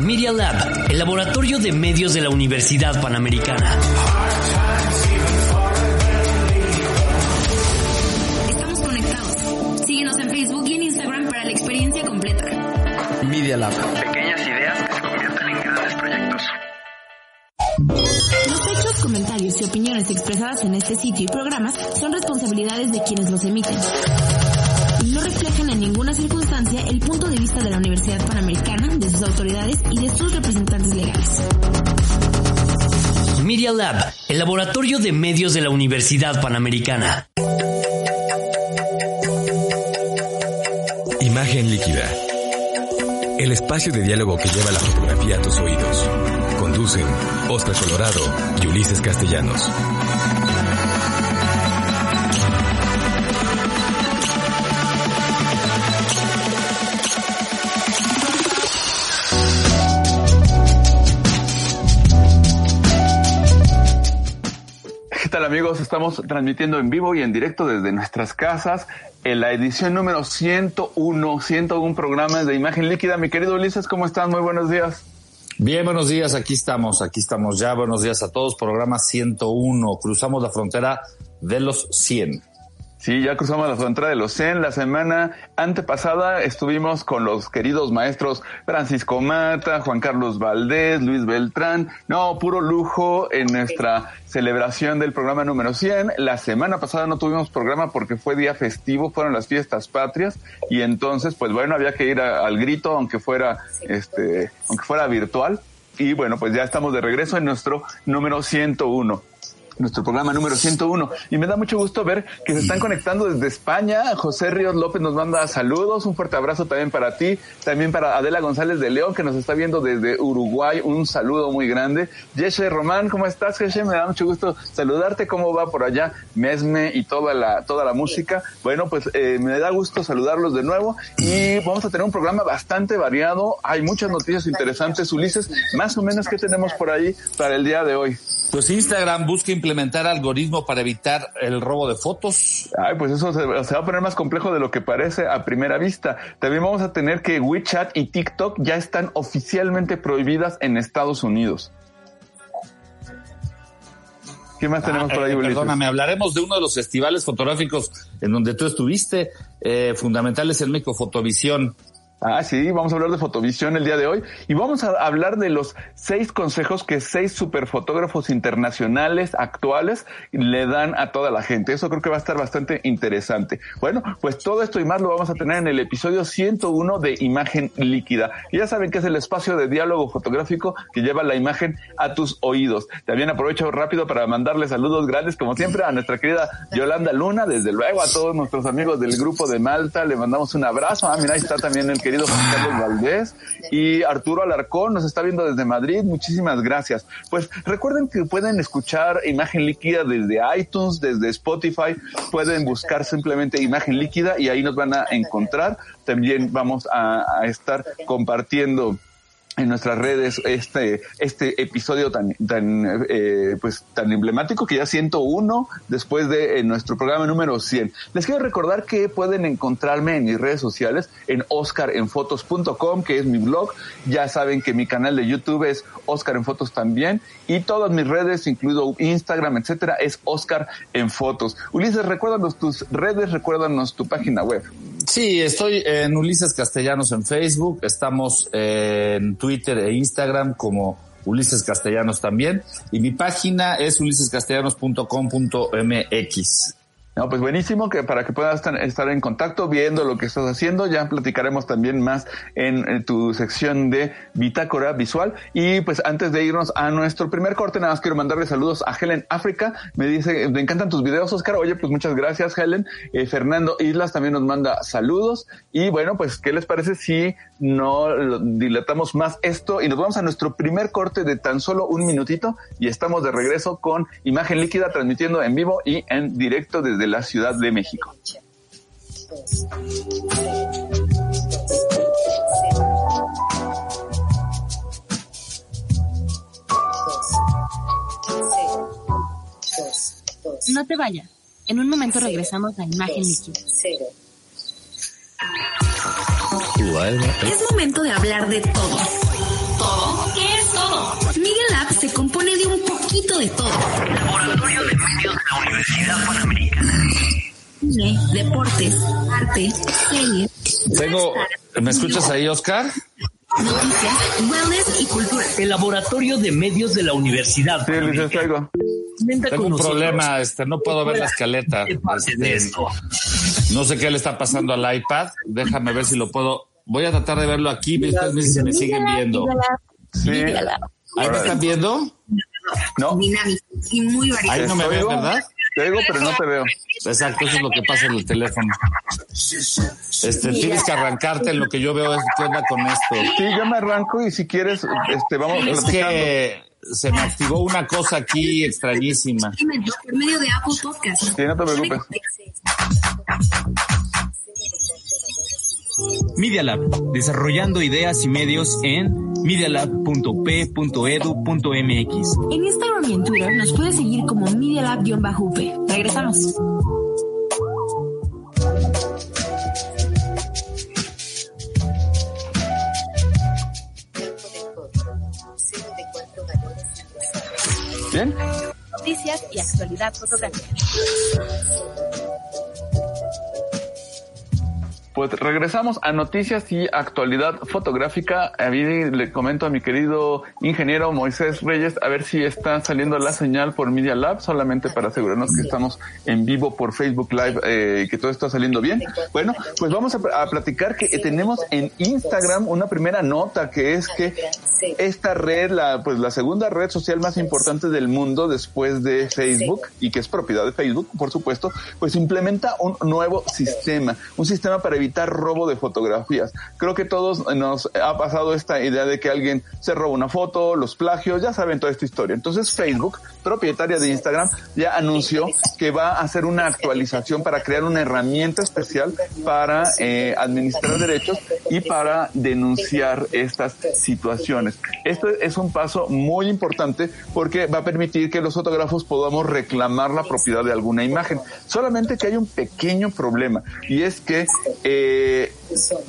Media Lab, el laboratorio de medios de la Universidad Panamericana. Estamos conectados. Síguenos en Facebook y en Instagram para la experiencia completa. Media Lab. Pequeñas ideas que se convierten en grandes proyectos. Los hechos, comentarios y opiniones expresadas en este sitio y programas son responsabilidades de quienes los emiten. En ninguna circunstancia el punto de vista de la Universidad Panamericana, de sus autoridades y de sus representantes legales. Media Lab, el laboratorio de medios de la Universidad Panamericana. Imagen líquida. El espacio de diálogo que lleva la fotografía a tus oídos. Conducen Oscar Colorado y Ulises Castellanos. Amigos? Estamos transmitiendo en vivo y en directo desde nuestras casas en la edición número 101, 101 programas de imagen líquida. Mi querido Ulises, ¿cómo estás? Muy buenos días. Bien, buenos días, aquí estamos, aquí estamos ya. Buenos días a todos, programa 101. Cruzamos la frontera de los 100. Sí, ya cruzamos la frontera de los 100. La semana antepasada estuvimos con los queridos maestros Francisco Mata, Juan Carlos Valdés, Luis Beltrán. No, puro lujo en nuestra celebración del programa número 100. La semana pasada no tuvimos programa porque fue día festivo, fueron las fiestas patrias y entonces, pues bueno, había que ir a- al grito aunque fuera, este, aunque fuera virtual. Y bueno, pues ya estamos de regreso en nuestro número 101 nuestro programa número 101. Y me da mucho gusto ver que se están conectando desde España. José Ríos López nos manda saludos. Un fuerte abrazo también para ti. También para Adela González de León, que nos está viendo desde Uruguay. Un saludo muy grande. Yeshe Román, ¿cómo estás, Yeshe? Me da mucho gusto saludarte. ¿Cómo va por allá Mesme y toda la, toda la música? Bueno, pues eh, me da gusto saludarlos de nuevo. Y vamos a tener un programa bastante variado. Hay muchas noticias interesantes. Ulises, más o menos, ¿qué tenemos por ahí para el día de hoy? Pues Instagram busca implementar algoritmo para evitar el robo de fotos. Ay, pues eso se, se va a poner más complejo de lo que parece a primera vista. También vamos a tener que WeChat y TikTok ya están oficialmente prohibidas en Estados Unidos. ¿Qué más tenemos Ah, por ahí, eh, perdóname, hablaremos de uno de los festivales fotográficos en donde tú estuviste, eh, fundamentales en México, Fotovisión. Ah, sí, vamos a hablar de fotovisión el día de hoy y vamos a hablar de los seis consejos que seis superfotógrafos internacionales actuales le dan a toda la gente. Eso creo que va a estar bastante interesante. Bueno, pues todo esto y más lo vamos a tener en el episodio 101 de Imagen Líquida. Ya saben que es el espacio de diálogo fotográfico que lleva la imagen a tus oídos. También aprovecho rápido para mandarle saludos grandes, como siempre, a nuestra querida Yolanda Luna, desde luego a todos nuestros amigos del grupo de Malta. Le mandamos un abrazo. Ah, mira, ahí está también el querido Juan Carlos Valdés y Arturo Alarcón nos está viendo desde Madrid. Muchísimas gracias. Pues recuerden que pueden escuchar Imagen Líquida desde iTunes, desde Spotify. Pueden buscar simplemente Imagen Líquida y ahí nos van a encontrar. También vamos a, a estar compartiendo en nuestras redes este este episodio tan tan eh, pues tan emblemático que ya 101 después de eh, nuestro programa número 100. Les quiero recordar que pueden encontrarme en mis redes sociales en oscarenfotos.com que es mi blog. Ya saben que mi canal de YouTube es Oscar en Fotos también y todas mis redes incluido Instagram, etcétera, es Oscar en Fotos. Ulises, recuérdanos tus redes, recuérdanos tu página web. Sí, estoy en Ulises Castellanos en Facebook, estamos en Twitter e Instagram como Ulises Castellanos también, y mi página es ulisescastellanos.com.mx. No, pues buenísimo que para que puedas estar en contacto viendo lo que estás haciendo. Ya platicaremos también más en, tu sección de bitácora visual. Y pues antes de irnos a nuestro primer corte, nada más quiero mandarle saludos a Helen África. Me dice, me encantan tus videos, Oscar. Oye, pues muchas gracias, Helen. Eh, Fernando Islas también nos manda saludos. Y bueno, pues, ¿qué les parece si no dilatamos más esto y nos vamos a nuestro primer corte de tan solo un minutito y estamos de regreso con imagen líquida transmitiendo en vivo y en directo desde la Ciudad de México. No te vayas. En un momento regresamos a imagen líquida. Es momento de hablar de todo. ¿Todo? ¿Qué es todo? Miguel App se compone de un poquito de todo. Laboratorio de Medios de la Universidad Panamericana. Cine, deportes, arte, series. Tengo, ¿me escuchas ahí, Oscar? Noticias, wellness y cultura. El Laboratorio de Medios de la Universidad. Sí, les traigo. Tengo un problema, este, no puedo ver la escaleta. Este, no sé qué le está pasando al iPad. Déjame ver si lo puedo. Voy a tratar de verlo aquí. Ustedes me, si me siguen viendo. Sí. ¿Ahí me están viendo? No. Dinámico y muy variado. Ahí no me ven, ¿verdad? Te digo, pero no te veo. Exacto, eso es lo que pasa en el teléfono. Este, tienes que arrancarte en lo que yo veo es qué onda con esto. Sí, yo me arranco y si quieres, este, vamos Es que se me activó una cosa aquí extrañísima. Por medio de Apple Podcast. Sí, no te preocupes. Media Lab, desarrollando ideas y medios en medialab.p.edu.mx. En Instagram y en Twitter nos puedes seguir como Media Lab-up. Regresamos. ¿Bien? Noticias y actualidad fotográfica. Pues regresamos a noticias y actualidad fotográfica. A mí le comento a mi querido ingeniero Moisés Reyes a ver si está saliendo la señal por Media Lab, solamente para asegurarnos que estamos en vivo por Facebook Live eh, que todo está saliendo bien. Bueno, pues vamos a, a platicar que tenemos en Instagram una primera nota que es que esta red, la, pues la segunda red social más importante del mundo después de Facebook y que es propiedad de Facebook, por supuesto, pues implementa un nuevo sistema, un sistema para evitar robo de fotografías. Creo que todos nos ha pasado esta idea de que alguien se roba una foto, los plagios, ya saben toda esta historia. Entonces Facebook, propietaria de Instagram, ya anunció que va a hacer una actualización para crear una herramienta especial para eh, administrar derechos y para denunciar estas situaciones. Esto es un paso muy importante porque va a permitir que los fotógrafos podamos reclamar la propiedad de alguna imagen. Solamente que hay un pequeño problema y es que eh,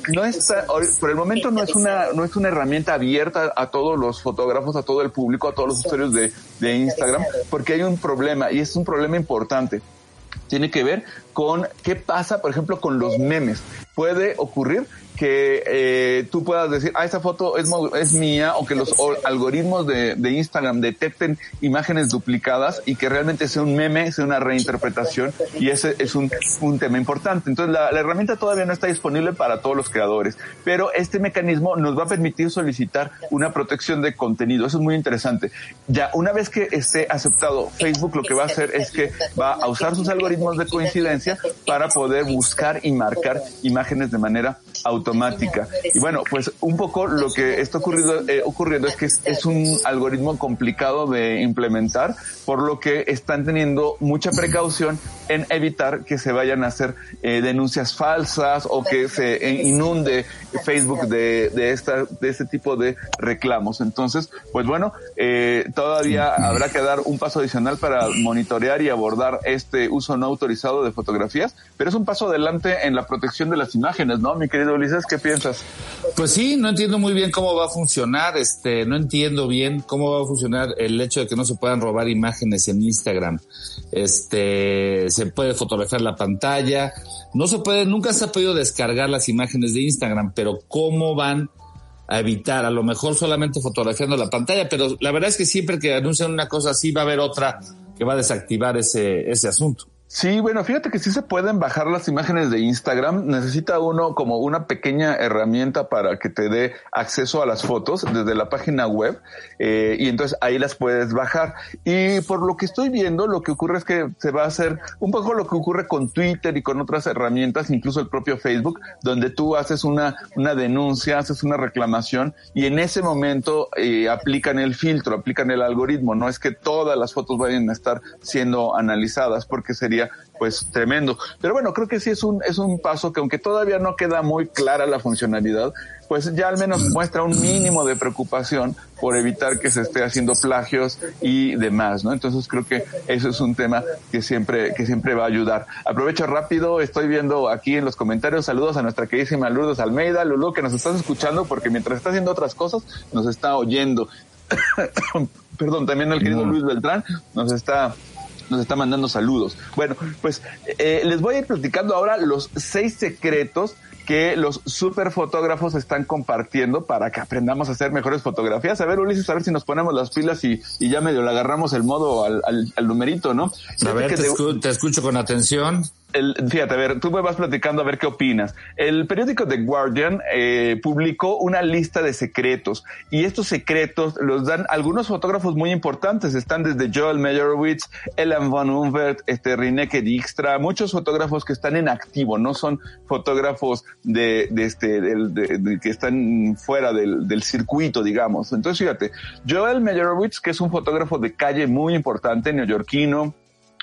no está, por el momento no es una, no es una herramienta abierta a todos los fotógrafos, a todo el público, a todos los usuarios de, de Instagram, porque hay un problema y es un problema importante. Tiene que ver con qué pasa, por ejemplo, con los memes. Puede ocurrir que eh, tú puedas decir, ah, esa foto es, mía, o que los algoritmos de, de Instagram detecten imágenes duplicadas y que realmente sea un meme, sea una reinterpretación, y ese es un, un tema importante. Entonces, la, la herramienta todavía no está disponible para todos los creadores, pero este mecanismo nos va a permitir solicitar una protección de contenido. Eso es muy interesante. Ya, una vez que esté aceptado, Facebook lo que va a hacer es que va a usar sus algoritmos de coincidencia para poder buscar y marcar imágenes de manera automática. Y bueno, pues un poco lo que está ocurriendo, eh, ocurriendo es que es, es un algoritmo complicado de implementar, por lo que están teniendo mucha precaución en evitar que se vayan a hacer eh, denuncias falsas o que se eh, inunde Facebook de, de esta, de este tipo de reclamos. Entonces, pues bueno, eh, todavía habrá que dar un paso adicional para monitorear y abordar este uso no autorizado de fotografías, pero es un paso adelante en la protección de las imágenes, ¿no? Mi querido Ulises, ¿qué piensas? Pues sí, no entiendo muy bien cómo va a funcionar, este, no entiendo bien cómo va a funcionar el hecho de que no se puedan robar imágenes en Instagram. Este, se puede fotografiar la pantalla, no se puede, nunca se ha podido descargar las imágenes de Instagram, pero cómo van a evitar, a lo mejor solamente fotografiando la pantalla, pero la verdad es que siempre que anuncian una cosa así va a haber otra que va a desactivar ese, ese asunto. Sí, bueno, fíjate que sí se pueden bajar las imágenes de Instagram. Necesita uno como una pequeña herramienta para que te dé acceso a las fotos desde la página web eh, y entonces ahí las puedes bajar. Y por lo que estoy viendo, lo que ocurre es que se va a hacer un poco lo que ocurre con Twitter y con otras herramientas, incluso el propio Facebook, donde tú haces una, una denuncia, haces una reclamación y en ese momento eh, aplican el filtro, aplican el algoritmo. No es que todas las fotos vayan a estar siendo analizadas porque sería pues tremendo. Pero bueno, creo que sí es un, es un paso que aunque todavía no queda muy clara la funcionalidad, pues ya al menos muestra un mínimo de preocupación por evitar que se esté haciendo plagios y demás, ¿no? Entonces creo que eso es un tema que siempre, que siempre va a ayudar. Aprovecho rápido, estoy viendo aquí en los comentarios saludos a nuestra queridísima Lourdes Almeida, Lulu, que nos estás escuchando porque mientras está haciendo otras cosas, nos está oyendo. Perdón, también el querido Luis Beltrán nos está nos está mandando saludos. Bueno, pues eh, les voy a ir platicando ahora los seis secretos que los super fotógrafos están compartiendo para que aprendamos a hacer mejores fotografías. A ver, Ulises, a ver si nos ponemos las pilas y, y ya medio le agarramos el modo al, al, numerito, ¿no? A ver, te, te escucho con atención el, fíjate, a ver, tú me vas platicando a ver qué opinas. El periódico The Guardian eh, publicó una lista de secretos y estos secretos los dan algunos fotógrafos muy importantes. Están desde Joel Meyerowitz, Ellen Van Humbert, este, Rineke Dijkstra, muchos fotógrafos que están en activo, no son fotógrafos de, este, que están fuera del, del circuito, digamos. Entonces, fíjate, Joel Meyerowitz, que es un fotógrafo de calle muy importante, neoyorquino,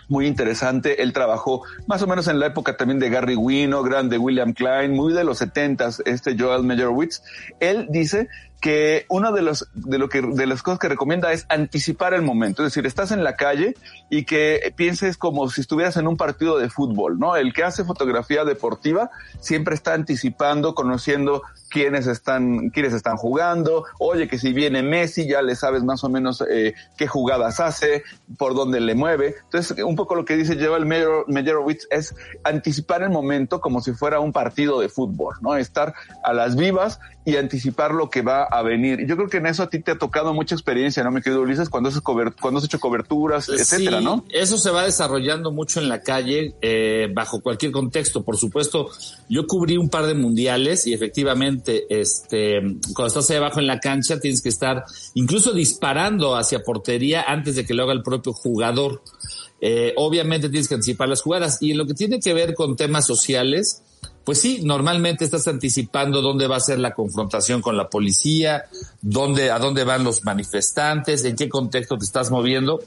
muy interesante. Él trabajó más o menos en la época también de Gary Winogrand, de William Klein, muy de los setentas, este Joel Meyerowitz. Él dice que uno de los de lo que de las cosas que recomienda es anticipar el momento, es decir, estás en la calle y que pienses como si estuvieras en un partido de fútbol, ¿no? El que hace fotografía deportiva siempre está anticipando, conociendo quiénes están quiénes están jugando, oye que si viene Messi ya le sabes más o menos eh, qué jugadas hace, por dónde le mueve. Entonces, un poco lo que dice Joel Meyerowitz es anticipar el momento como si fuera un partido de fútbol, ¿no? Estar a las vivas y anticipar lo que va a venir. Yo creo que en eso a ti te ha tocado mucha experiencia, ¿no, mi querido Ulises? Cuando has, cuando has hecho coberturas, etcétera, ¿no? Eso se va desarrollando mucho en la calle, eh, bajo cualquier contexto. Por supuesto, yo cubrí un par de mundiales y efectivamente, este, cuando estás ahí abajo en la cancha, tienes que estar incluso disparando hacia portería antes de que lo haga el propio jugador. Eh, obviamente tienes que anticipar las jugadas. Y en lo que tiene que ver con temas sociales, pues sí, normalmente estás anticipando dónde va a ser la confrontación con la policía, dónde, a dónde van los manifestantes, en qué contexto te estás moviendo.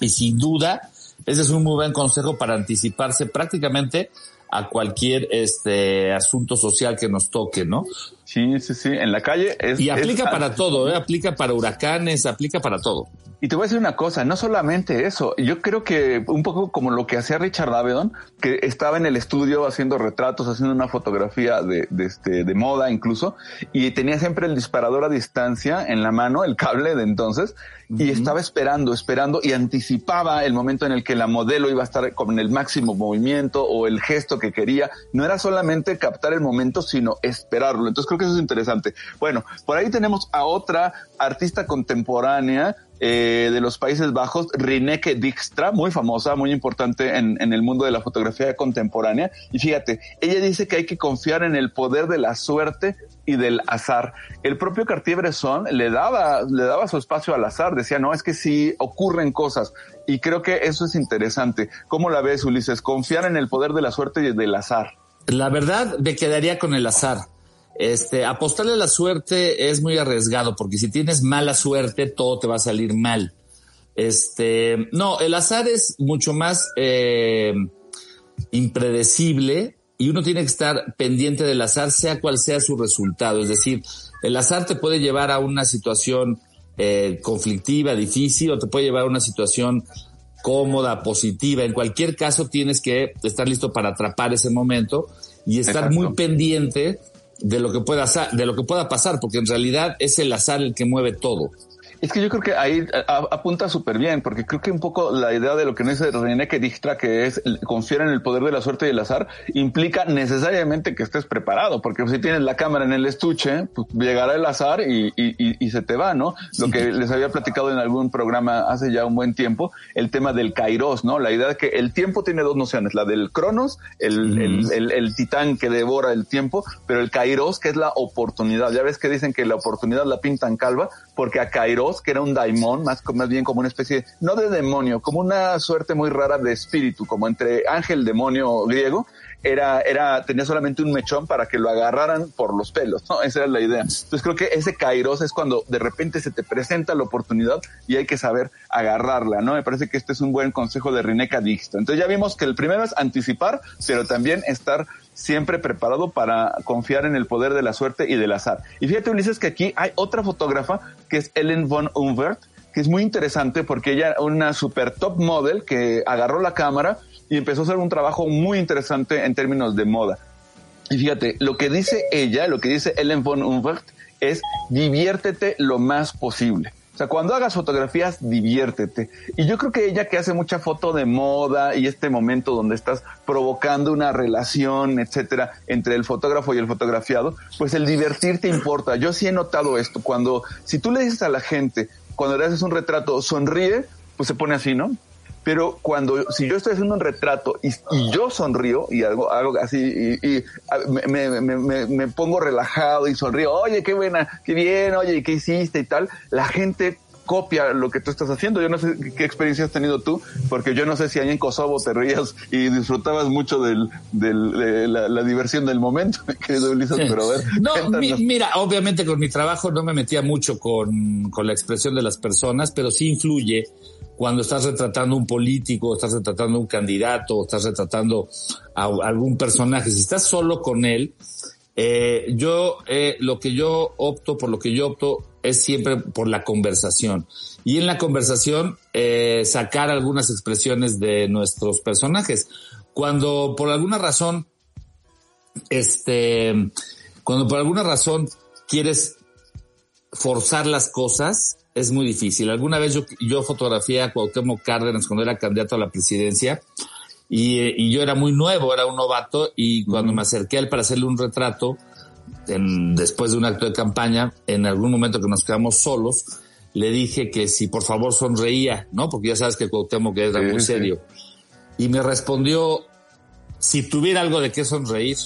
Y sin duda, ese es un muy buen consejo para anticiparse prácticamente a cualquier este asunto social que nos toque, ¿no? Sí, sí, sí. En la calle es. Y aplica para todo, ¿eh? aplica para huracanes, aplica para todo. Y te voy a decir una cosa, no solamente eso, yo creo que un poco como lo que hacía Richard Avedon, que estaba en el estudio haciendo retratos, haciendo una fotografía de, de, este, de moda incluso, y tenía siempre el disparador a distancia en la mano, el cable de entonces, y estaba esperando, esperando y anticipaba el momento en el que la modelo iba a estar con el máximo movimiento o el gesto que quería. No era solamente captar el momento, sino esperarlo. Entonces creo que eso es interesante. Bueno, por ahí tenemos a otra artista contemporánea eh, de los Países Bajos, Rineke Dijkstra, muy famosa, muy importante en, el mundo de la fotografía contemporánea. Y fíjate, ella dice que hay que confiar en el poder de la suerte y del azar. El propio Cartier-Bresson le daba, le daba su espacio al azar, decía, no, es que sí ocurren cosas. Y creo que eso es interesante. ¿Cómo la ves, Ulises? Confiar en el poder de la suerte y del azar. La verdad, me quedaría con el azar. Este, apostarle a la suerte es muy arriesgado porque si tienes mala suerte, todo te va a salir mal. Este, no, el azar es mucho más eh, impredecible y uno tiene que estar pendiente del azar, sea cual sea su resultado. Es decir, el azar te puede llevar a una situación eh, conflictiva, difícil, o te puede llevar a una situación cómoda, positiva. En cualquier caso, tienes que estar listo para atrapar ese momento y estar Exacto. muy pendiente de lo que pueda de lo que pueda pasar, porque en realidad es el azar el que mueve todo. Es que yo creo que ahí apunta súper bien, porque creo que un poco la idea de lo que no dice René que Dijkstra, que es confiar en el poder de la suerte y el azar, implica necesariamente que estés preparado, porque si tienes la cámara en el estuche, pues llegará el azar y, y, se te va, ¿no? Lo que les había platicado en algún programa hace ya un buen tiempo, el tema del kairos, ¿no? La idea de que el tiempo tiene dos nociones, la del cronos, el, el, el, titán que devora el tiempo, pero el kairos, que es la oportunidad. Ya ves que dicen que la oportunidad la pintan calva, porque a kairos, que era un daimon, más, más bien como una especie, no de demonio, como una suerte muy rara de espíritu, como entre ángel, demonio griego, era, era, tenía solamente un mechón para que lo agarraran por los pelos, ¿no? Esa era la idea. Entonces creo que ese kairos es cuando de repente se te presenta la oportunidad y hay que saber agarrarla, ¿no? Me parece que este es un buen consejo de Rineca Dixto. Entonces ya vimos que el primero es anticipar, pero también estar siempre preparado para confiar en el poder de la suerte y del azar. Y fíjate, Ulises, que aquí hay otra fotógrafa que es Ellen von Unvert, que es muy interesante porque ella una super top model que agarró la cámara y empezó a hacer un trabajo muy interesante en términos de moda. Y fíjate, lo que dice ella, lo que dice Ellen von Unvert es diviértete lo más posible. Sea, cuando hagas fotografías, diviértete. Y yo creo que ella que hace mucha foto de moda y este momento donde estás provocando una relación, etcétera, entre el fotógrafo y el fotografiado, pues el divertirte importa. Yo sí he notado esto. Cuando, si tú le dices a la gente, cuando le haces un retrato, sonríe, pues se pone así, ¿no? Pero cuando, si yo estoy haciendo un retrato y, yo sonrío y algo, algo así, y, me, me, me, pongo relajado y sonrío, oye, qué buena, qué bien, oye, ¿qué hiciste y tal? La gente copia lo que tú estás haciendo. Yo no sé qué experiencia has tenido tú, porque yo no sé si ahí en Kosovo te reías y disfrutabas mucho del, del de la, diversión del momento, querido Ulises, pero a ver. No, mira, obviamente con mi trabajo no me metía mucho con, con la expresión de las personas, pero sí influye cuando estás retratando un político, estás retratando un candidato, estás retratando a algún personaje, si estás solo con él, eh, yo, eh, lo que yo opto, por lo que yo opto, es siempre por la conversación. Y en la conversación, eh, sacar algunas expresiones de nuestros personajes. Cuando por alguna razón, este, cuando por alguna razón quieres forzar las cosas, es muy difícil. Alguna vez yo, yo fotografié a Cuauhtémoc Cárdenas cuando era candidato a la presidencia y, y yo era muy nuevo, era un novato y cuando me acerqué a él para hacerle un retrato, en, después de un acto de campaña, en algún momento que nos quedamos solos, le dije que si por favor sonreía, ¿no? Porque ya sabes que Cuauhtémoc era muy serio. Y me respondió, si tuviera algo de qué sonreír,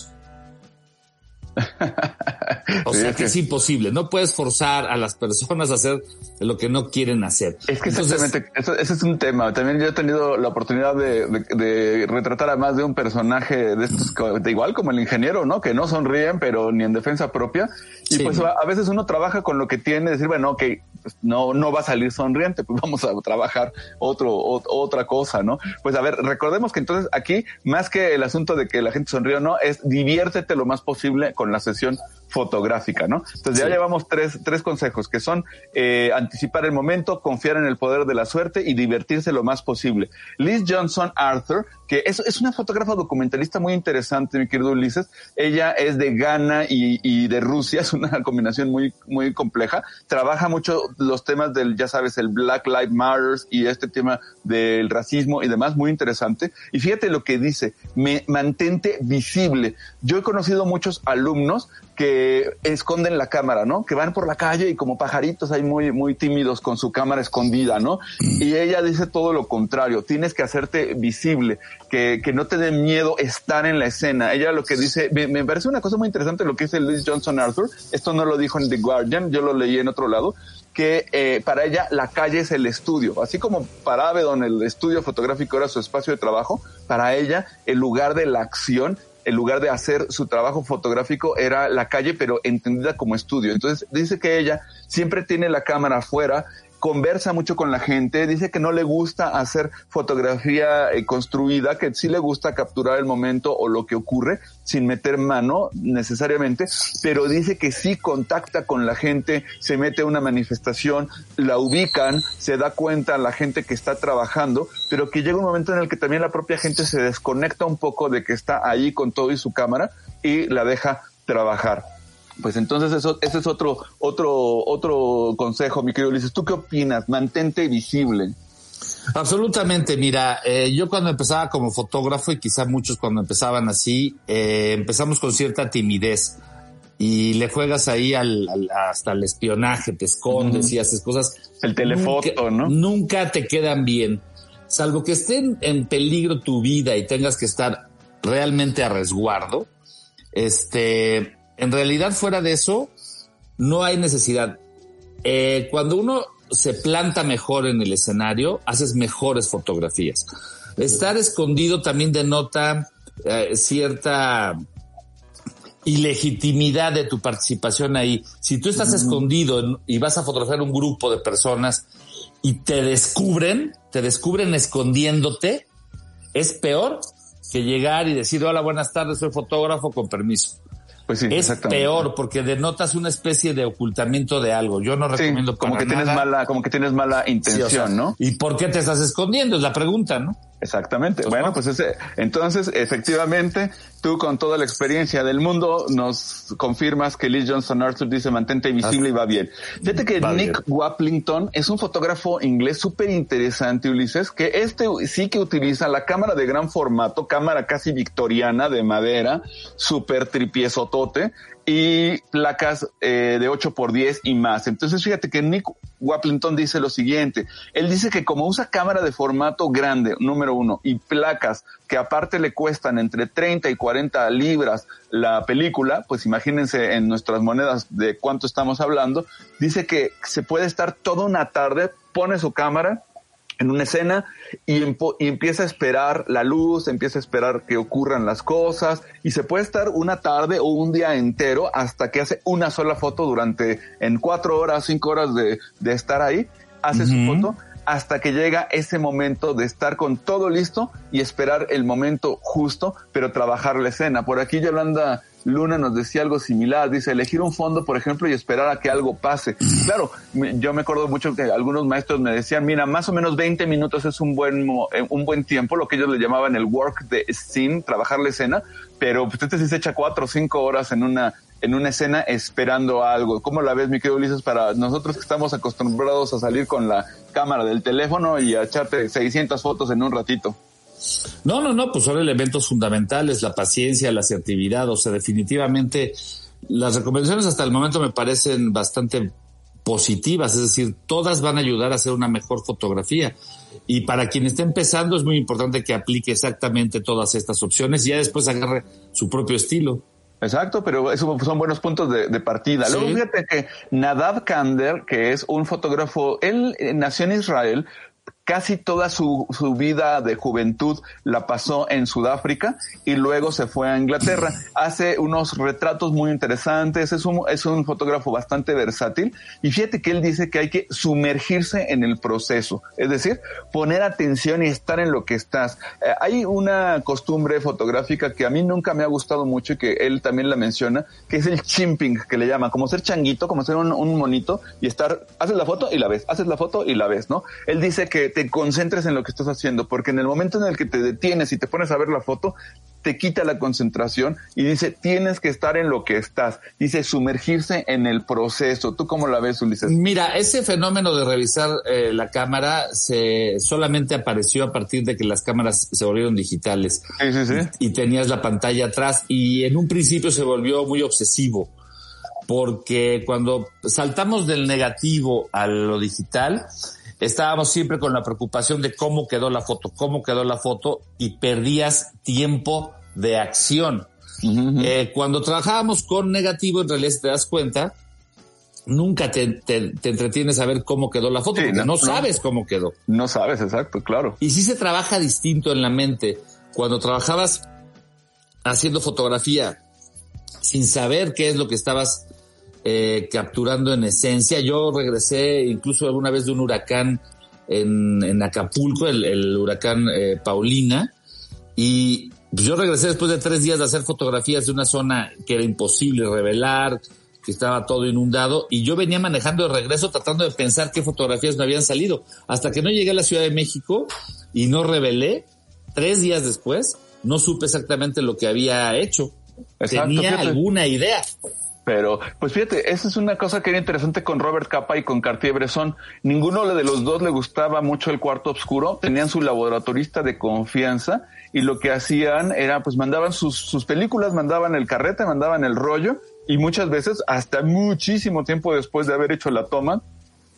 o sea que es imposible, no puedes forzar a las personas a hacer lo que no quieren hacer. Es que exactamente, eso, ese es un tema. También yo he tenido la oportunidad de, retratar a más de un personaje de estos, de igual como el ingeniero, ¿no? Que no sonríen, pero ni en defensa propia. Y pues a, veces uno trabaja con lo que tiene, decir, bueno, ok, pues no, no va a salir sonriente, pues vamos a trabajar otro, otra cosa, ¿no? Pues a ver, recordemos que entonces aquí, más que el asunto de que la gente sonríe o no, es diviértete lo más posible con la sesión fotográfica, ¿no? Entonces ya llevamos tres, tres consejos que son eh, anticipar el momento, confiar en el poder de la suerte y divertirse lo más posible. Liz Johnson Arthur, que es, es una fotógrafa documentalista muy interesante, mi querido Ulises. Ella es de Ghana y, y de Rusia, es una combinación muy, muy compleja. Trabaja mucho los temas del, ya sabes, el Black Lives Matters y este tema del racismo y demás, muy interesante. Y fíjate lo que dice, me mantente visible. Yo he conocido muchos alumnos que esconden la cámara, ¿no? Que van por la calle y como pajaritos ahí muy, muy tímidos con su cámara escondida, ¿no? Y ella dice todo lo contrario, tienes que hacerte visible, que, que no te dé miedo estar en la escena. Ella lo que dice, me, parece una cosa muy interesante lo que dice Liz Johnson Arthur, esto no lo dijo en The Guardian, yo lo leí en otro lado, que eh, para ella la calle es el estudio. Así como para Avedon el estudio fotográfico era su espacio de trabajo, para ella el lugar de la acción en lugar de hacer su trabajo fotográfico era la calle, pero entendida como estudio. Entonces dice que ella siempre tiene la cámara afuera conversa mucho con la gente, dice que no le gusta hacer fotografía eh, construida, que sí le gusta capturar el momento o lo que ocurre sin meter mano necesariamente, pero dice que sí contacta con la gente, se mete a una manifestación, la ubican, se da cuenta la gente que está trabajando, pero que llega un momento en el que también la propia gente se desconecta un poco de que está ahí con todo y su cámara y la deja trabajar. Pues entonces eso, ese es otro, otro, otro consejo, mi querido Ulises. ¿Tú qué opinas? Mantente visible. Absolutamente, mira, eh, yo cuando empezaba como fotógrafo y quizá muchos cuando empezaban así, eh, empezamos con cierta timidez y le juegas ahí al, al- hasta el espionaje, te escondes y haces cosas. El telefoto, nunca, ¿no? Nunca te quedan bien, salvo que estén en peligro tu vida y tengas que estar realmente a resguardo. Este, en realidad fuera de eso, no hay necesidad. Eh, cuando uno se planta mejor en el escenario, haces mejores fotografías. Estar escondido también denota eh, cierta ilegitimidad de tu participación ahí. Si tú estás escondido en- y vas a fotografiar un grupo de personas y te descubren, te descubren escondiéndote, es peor que llegar y decir, hola, buenas tardes, soy fotógrafo, con permiso. Pues sí, es peor porque denotas una especie de ocultamiento de algo. Yo no Sí, recomiendo como que tienes mala, como que tienes mala Sí, intención, o sea, ¿no? ¿Y por qué te estás escondiendo? Es la pregunta, ¿no? Exactamente. Bueno, no. pues ese, entonces, efectivamente, tú con toda la experiencia del mundo nos confirmas que Lee Johnson Arthur dice mantente visible y va bien. Fíjate que Nick Waplington es un fotógrafo inglés súper interesante, Ulises, que este sí que utiliza la cámara de gran formato, cámara casi victoriana de madera, súper tripiezotote y placas eh, de 8 por 10 y más. Entonces, fíjate que Nick Waplington dice lo siguiente. Él dice que como usa cámara de formato grande, número uno, y placas que aparte le cuestan entre 30 y 40 libras la película, pues imagínense en nuestras monedas de cuánto estamos hablando, dice que se puede estar toda una tarde, pone su cámara, en una escena y, y empieza a esperar la luz, empieza a esperar que ocurran las cosas y se puede estar una tarde o un día entero hasta que hace una sola foto durante en cuatro horas, cinco horas de, de estar ahí, hace su foto hasta que llega ese momento de estar con todo listo y esperar el momento justo, pero trabajar la escena. Por aquí Yolanda Luna nos decía algo similar, dice elegir un fondo, por ejemplo, y esperar a que algo pase. Claro, me- yo me acuerdo mucho que algunos maestros me decían, mira, más o menos 20 minutos es un buen, eh, un buen tiempo, lo que ellos le llamaban el work de scene, trabajar la escena, pero pues este sí se echa cuatro o cinco horas en una, en una escena esperando algo. ¿Cómo la ves, mi querido Ulises, para nosotros que estamos acostumbrados a salir con la cámara del teléfono y a echarte 600 fotos en un ratito? No, no, no, pues son elementos fundamentales, la paciencia, la asertividad, o sea, definitivamente las recomendaciones hasta el momento me parecen bastante positivas, es decir, todas van a ayudar a hacer una mejor fotografía. Y para quien esté empezando es muy importante que aplique exactamente todas estas opciones y ya después agarre su propio estilo. Exacto, pero esos son buenos puntos de, de partida. Luego Sí. fíjate que Nadav Kander, que es un fotógrafo, él eh, nació en Israel, casi toda su, su vida de juventud la pasó en Sudáfrica y luego se fue a Inglaterra. Hace unos retratos muy interesantes, es un, es un fotógrafo bastante versátil y fíjate que él dice que hay que sumergirse en el proceso, es decir, poner atención y estar en lo que estás. Eh, hay una costumbre fotográfica que a mí nunca me ha gustado mucho y que él también la menciona, que es el chimping, que le llama, como ser changuito, como ser un, un monito y estar, haces la foto y la ves, haces la foto y la ves, ¿no? Él dice que te concentres en lo que estás haciendo, porque en el momento en el que te detienes y te pones a ver la foto, te quita la concentración y dice, tienes que estar en lo que estás. Dice, sumergirse en el proceso. ¿Tú cómo la ves, Ulises? Mira, ese fenómeno de revisar eh, la cámara se solamente apareció a partir de que las cámaras se volvieron digitales. Sí, sí, sí. y tenías la pantalla atrás y en un principio se volvió muy obsesivo porque cuando saltamos del negativo a lo digital estábamos siempre con la preocupación de cómo quedó la foto, cómo quedó la foto y perdías tiempo de acción. Eh, cuando trabajábamos con negativo, en realidad si te das cuenta, nunca te, te- te entretienes a ver cómo quedó la foto, Sí, porque no, no, no. sabes cómo quedó. No sabes, exacto, claro. Y sí se trabaja distinto en la mente. Cuando trabajabas haciendo fotografía sin saber qué es lo que estabas eh, capturando en esencia. Yo regresé incluso alguna vez de un huracán en, en Acapulco, el, el huracán eh, Paulina, y pues, yo regresé después de tres días de hacer fotografías de una zona que era imposible revelar, que estaba todo inundado, y yo venía manejando de regreso tratando de pensar qué fotografías me habían salido, hasta que no llegué a la Ciudad de México y no revelé, tres días después, no supe exactamente lo que había hecho. Exacto, Tenía fíjate. alguna idea. Pero, pues fíjate, esa es una cosa que era interesante con Robert Capa y con Cartier-Bresson. Ninguno de los dos le gustaba mucho el cuarto oscuro. Tenían su laboratorista de confianza y lo que hacían era, pues mandaban sus, sus películas, mandaban el carrete, mandaban el rollo y muchas veces, hasta muchísimo tiempo después de haber hecho la toma,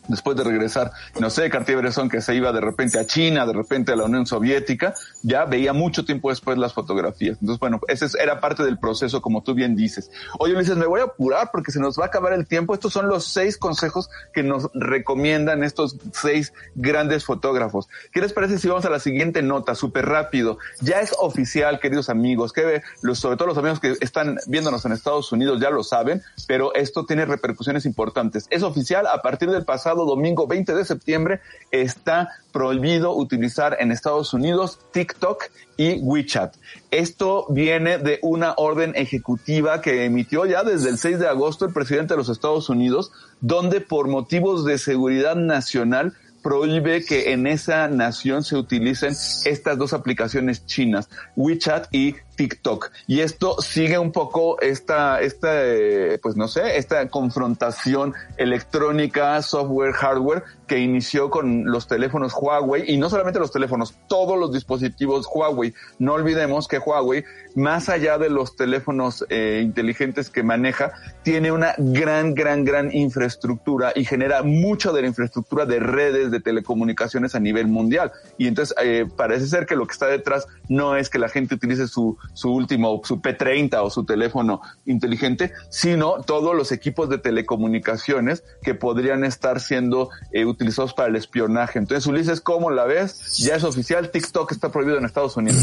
después de regresar, no sé, Cartier-Bresson que se iba de repente a China, de repente a la Unión Soviética, ya veía mucho tiempo después las fotografías. Entonces, bueno, ese era parte del proceso, como tú bien dices. Oye, Ulises, me voy a apurar porque se nos va a acabar el tiempo. Estos son los seis consejos que nos recomiendan estos seis grandes fotógrafos. ¿Qué les parece si vamos a la siguiente nota, súper rápido? Ya es oficial, queridos amigos, que los, sobre todo los amigos que están viéndonos en Estados Unidos ya lo saben, pero esto tiene repercusiones importantes. Es oficial a partir del pasado domingo 20 de septiembre está prohibido utilizar en Estados Unidos TikTok y WeChat. Esto viene de una orden ejecutiva que emitió ya desde el 6 de agosto el presidente de los Estados Unidos, donde por motivos de seguridad nacional prohíbe que en esa nación se utilicen estas dos aplicaciones chinas, WeChat y TikTok. Y esto sigue un poco esta, esta, eh, pues no sé, esta confrontación electrónica, software, hardware, que inició con los teléfonos Huawei y no solamente los teléfonos, todos los dispositivos Huawei. No olvidemos que Huawei, más allá de los teléfonos eh, inteligentes que maneja, tiene una gran, gran, gran infraestructura y genera mucho de la infraestructura de redes de telecomunicaciones a nivel mundial. Y entonces eh, parece ser que lo que está detrás no es que la gente utilice su, su último, su P30 o su teléfono inteligente, sino todos los equipos de telecomunicaciones que podrían estar siendo eh, utilizados para el espionaje. Entonces, Ulises, ¿cómo la ves? Ya es oficial, TikTok está prohibido en Estados Unidos.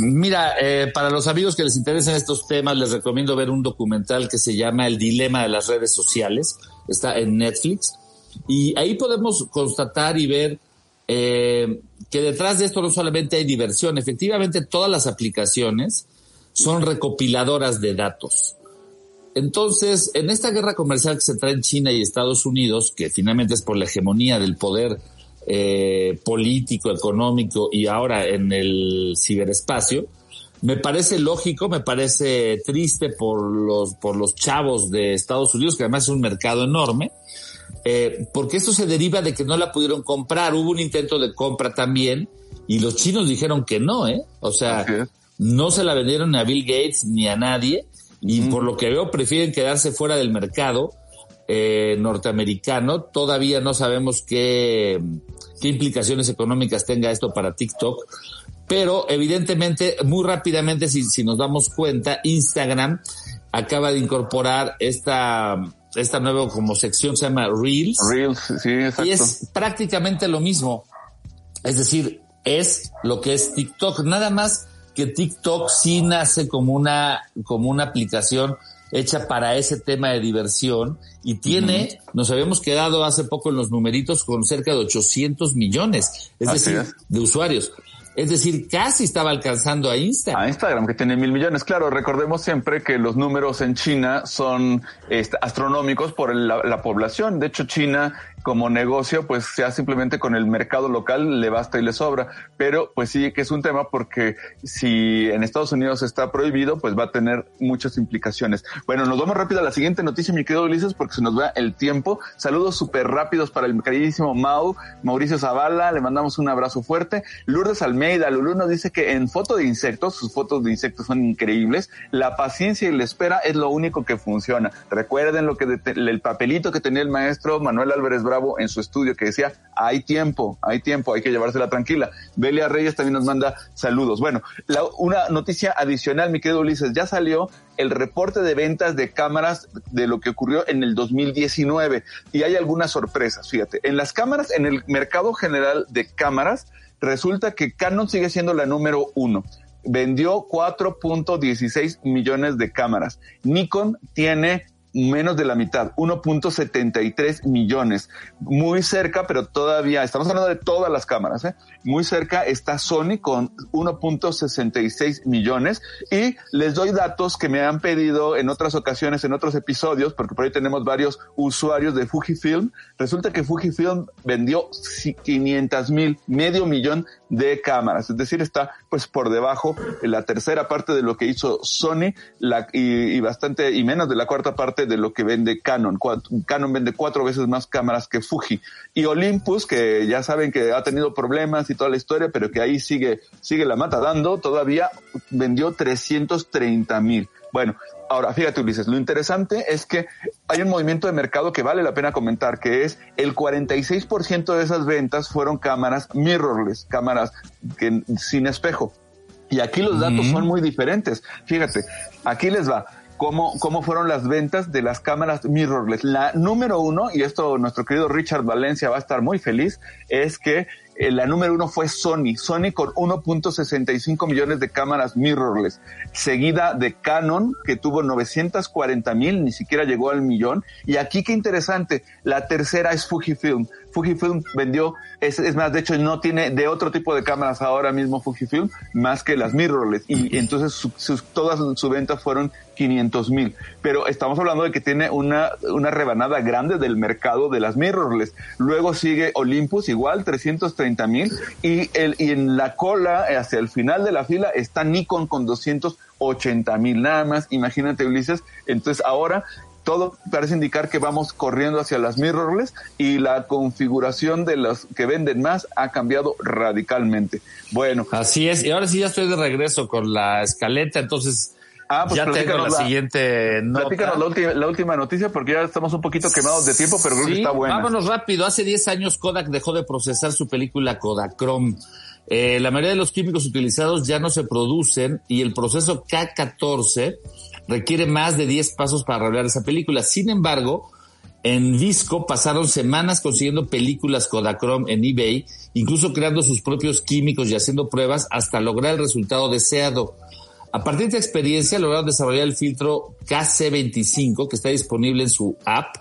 Mira, eh, para los amigos que les interesan estos temas, les recomiendo ver un documental que se llama El Dilema de las Redes Sociales. Está en Netflix. Y ahí podemos constatar y ver eh, que detrás de esto no solamente hay diversión, efectivamente todas las aplicaciones son recopiladoras de datos. Entonces, en esta guerra comercial que se trae en China y Estados Unidos, que finalmente es por la hegemonía del poder eh, político, económico y ahora en el ciberespacio, me parece lógico, me parece triste por los, por los chavos de Estados Unidos, que además es un mercado enorme, eh, porque esto se deriva de que no la pudieron comprar. Hubo un intento de compra también y los chinos dijeron que no, ¿eh? O sea, no se la vendieron ni a Bill Gates ni a nadie y por lo que veo prefieren quedarse fuera del mercado eh, norteamericano. Todavía no sabemos qué, qué implicaciones económicas tenga esto para TikTok, pero evidentemente muy rápidamente si, si nos damos cuenta, Instagram acaba de incorporar esta esta nueva como sección se llama Reels. Reels, sí, exacto. Y es prácticamente lo mismo. Es decir, es lo que es TikTok. Nada más que TikTok sí nace como una, como una aplicación hecha para ese tema de diversión y tiene, nos habíamos quedado hace poco en los numeritos con cerca de 800 millones, es decir, de usuarios. Es decir, casi estaba alcanzando a Instagram. A Instagram, que tiene mil millones. Claro, recordemos siempre que los números en China son astronómicos por la, población. De hecho, China como negocio, pues sea simplemente con el mercado local le basta y le sobra. Pero pues sí que es un tema porque si en Estados Unidos está prohibido, pues va a tener muchas implicaciones. Bueno, nos vamos rápido a la siguiente noticia, mi querido Ulises, porque se nos va el tiempo. Saludos súper rápidos para el queridísimo Mau, Mauricio Zavala, le mandamos un abrazo fuerte. Lourdes Almeida, Lulú nos dice que en foto de insectos, sus fotos de insectos son increíbles, la paciencia y la espera es lo único que funciona. Recuerden lo que el papelito que tenía el maestro Manuel Álvarez Bravo en su estudio que decía, hay tiempo, hay tiempo, hay que llevársela tranquila. Belia Reyes también nos manda saludos. Bueno, una noticia adicional, mi querido Ulises, ya salió el reporte de ventas de cámaras de lo que ocurrió en el 2019 y hay algunas sorpresas, fíjate. En las cámaras, en el mercado general de cámaras, resulta que Canon sigue siendo la número uno vendió 4.16 millones de cámaras. Nikon tiene menos de la mitad, 1.73 millones. Muy cerca, pero todavía, estamos hablando de todas las cámaras, ¿eh? muy cerca está Sony con 1.66 millones y les doy datos que me han pedido en otras ocasiones, en otros episodios, porque por ahí tenemos varios usuarios de Fujifilm. Resulta que Fujifilm vendió 500 mil, medio millón de cámaras, es decir, está pues por debajo en la tercera parte de lo que hizo Sony y bastante y menos de la cuarta parte de lo que vende Canon. Canon vende cuatro veces más cámaras que Fuji. Y Olympus, que ya saben que ha tenido problemas y toda la historia, pero que ahí sigue, sigue la mata dando, todavía vendió 330 mil. Bueno, ahora fíjate Ulises, lo interesante es que hay un movimiento de mercado que vale la pena comentar, que es el 46% de esas ventas fueron cámaras mirrorless, cámaras que, sin espejo. Y aquí los datos son muy diferentes. Fíjate, aquí les va. Cómo, cómo fueron las ventas de las cámaras mirrorless. La número uno, y esto nuestro querido Richard Valencia va a estar muy feliz, es que eh, la número uno fue Sony, Sony con 1.65 millones de cámaras mirrorless, seguida de Canon, que tuvo 940 mil, ni siquiera llegó al millón. Y aquí qué interesante, la tercera es Fujifilm. Fujifilm vendió, es, es, más, de hecho no tiene de otro tipo de cámaras ahora mismo Fujifilm, más que las mirrorless. Y entonces su, todas sus ventas fueron 500 mil. Pero estamos hablando de que tiene una, una rebanada grande del mercado de las mirrorless. Luego sigue Olympus, igual, 330 mil. Y, el, y en la cola, hacia el final de la fila, está Nikon con 280 mil. Nada más, imagínate Ulises. Entonces ahora todo parece indicar que vamos corriendo hacia las mirrorless y la configuración de las que venden más ha cambiado radicalmente. Bueno. Así es, y ahora sí ya estoy de regreso con la escaleta, entonces ah, pues ya tengo la, siguiente nota. la, última noticia porque ya estamos un poquito quemados de tiempo, pero creo que está buena. Vámonos rápido. Hace 10 años Kodak dejó de procesar su película Kodachrome. Eh, la mayoría de los químicos utilizados ya no se producen y el proceso K14 requiere más de 10 pasos para revelar esa película. Sin embargo, en Visco pasaron semanas consiguiendo películas Kodachrome en eBay, incluso creando sus propios químicos y haciendo pruebas hasta lograr el resultado deseado. A partir de experiencia lograron desarrollar el filtro KC25 que está disponible en su app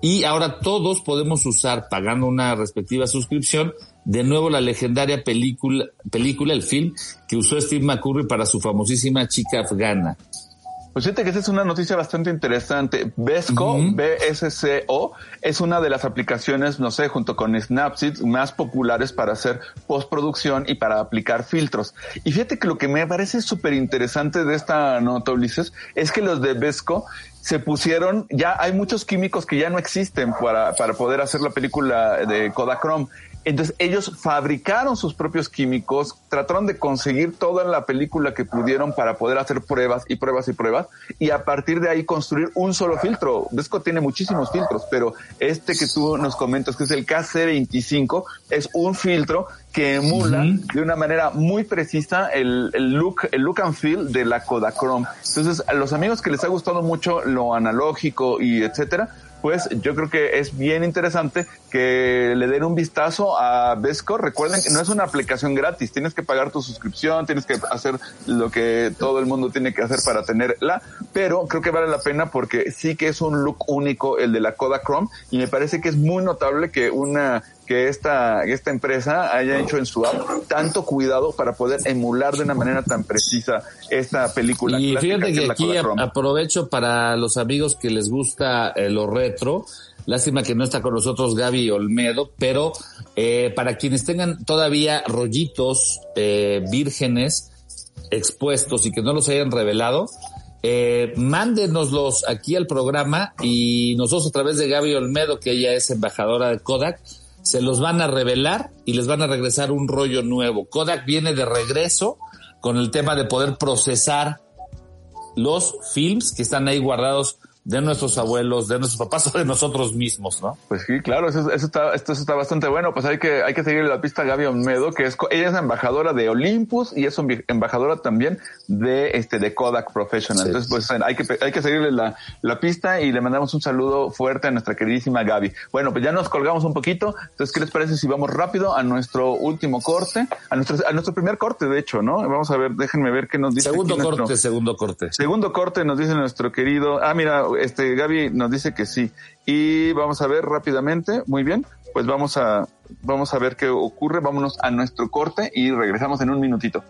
y ahora todos podemos usar, pagando una respectiva suscripción, de nuevo la legendaria película, película, el film que usó Steve McCurry para su famosísima chica afgana. Pues fíjate que esa es una noticia bastante interesante. Vesco, BSCO, es una de las aplicaciones, no sé, junto con Snapseed, más populares para hacer postproducción y para aplicar filtros. Y fíjate que lo que me parece súper interesante de esta nota, Ulises, es que los de Vesco se pusieron, ya hay muchos químicos que ya no existen para, para poder hacer la película de Kodachrome. Entonces ellos fabricaron sus propios químicos, trataron de conseguir toda la película que pudieron para poder hacer pruebas y pruebas y pruebas y a partir de ahí construir un solo filtro. Vesco tiene muchísimos filtros, pero este que tú nos comentas, que es el KC25, es un filtro que emula de una manera muy precisa el, el, look, el look and feel de la Kodachrome. Entonces, a los amigos que les ha gustado mucho lo analógico y etcétera, pues yo creo que es bien interesante que le den un vistazo a Vesco. Recuerden que no es una aplicación gratis, tienes que pagar tu suscripción, tienes que hacer lo que todo el mundo tiene que hacer para tenerla, pero creo que vale la pena porque sí que es un look único el de la Kodachrome y me parece que es muy notable que una que esta, esta empresa haya hecho en su app tanto cuidado para poder emular de una manera tan precisa esta película. Y fíjate que, aquí aprovecho para los amigos que les gusta eh, lo retro. Lástima que no está con nosotros Gaby Olmedo, pero eh, para quienes tengan todavía rollitos eh, vírgenes expuestos y que no los hayan revelado, eh, mándenoslos aquí al programa y nosotros a través de Gaby Olmedo, que ella es embajadora de Kodak, se los van a revelar y les van a regresar un rollo nuevo. Kodak viene de regreso con el tema de poder procesar los films que están ahí guardados de nuestros abuelos, de nuestros papás o de nosotros mismos, ¿no? Pues sí, claro, eso, está, esto está bastante bueno. Pues hay que, hay que seguir la pista a Gaby Olmedo, que es, ella es embajadora de Olympus y es embajadora también de, este, de Kodak Professional. Entonces, pues hay que, hay que seguirle la, la pista y le mandamos un saludo fuerte a nuestra queridísima Gaby. Bueno, pues ya nos colgamos un poquito. Entonces, ¿qué les parece si vamos rápido a nuestro último corte? A nuestro, a nuestro primer corte, de hecho, ¿no? Vamos a ver, déjenme ver qué nos dice. Segundo corte, segundo corte. Segundo corte nos dice nuestro querido, ah, mira, este Gaby nos dice que sí. Y vamos a ver rápidamente, muy bien, pues vamos a, vamos a ver qué ocurre, vámonos a nuestro corte y regresamos en un minutito.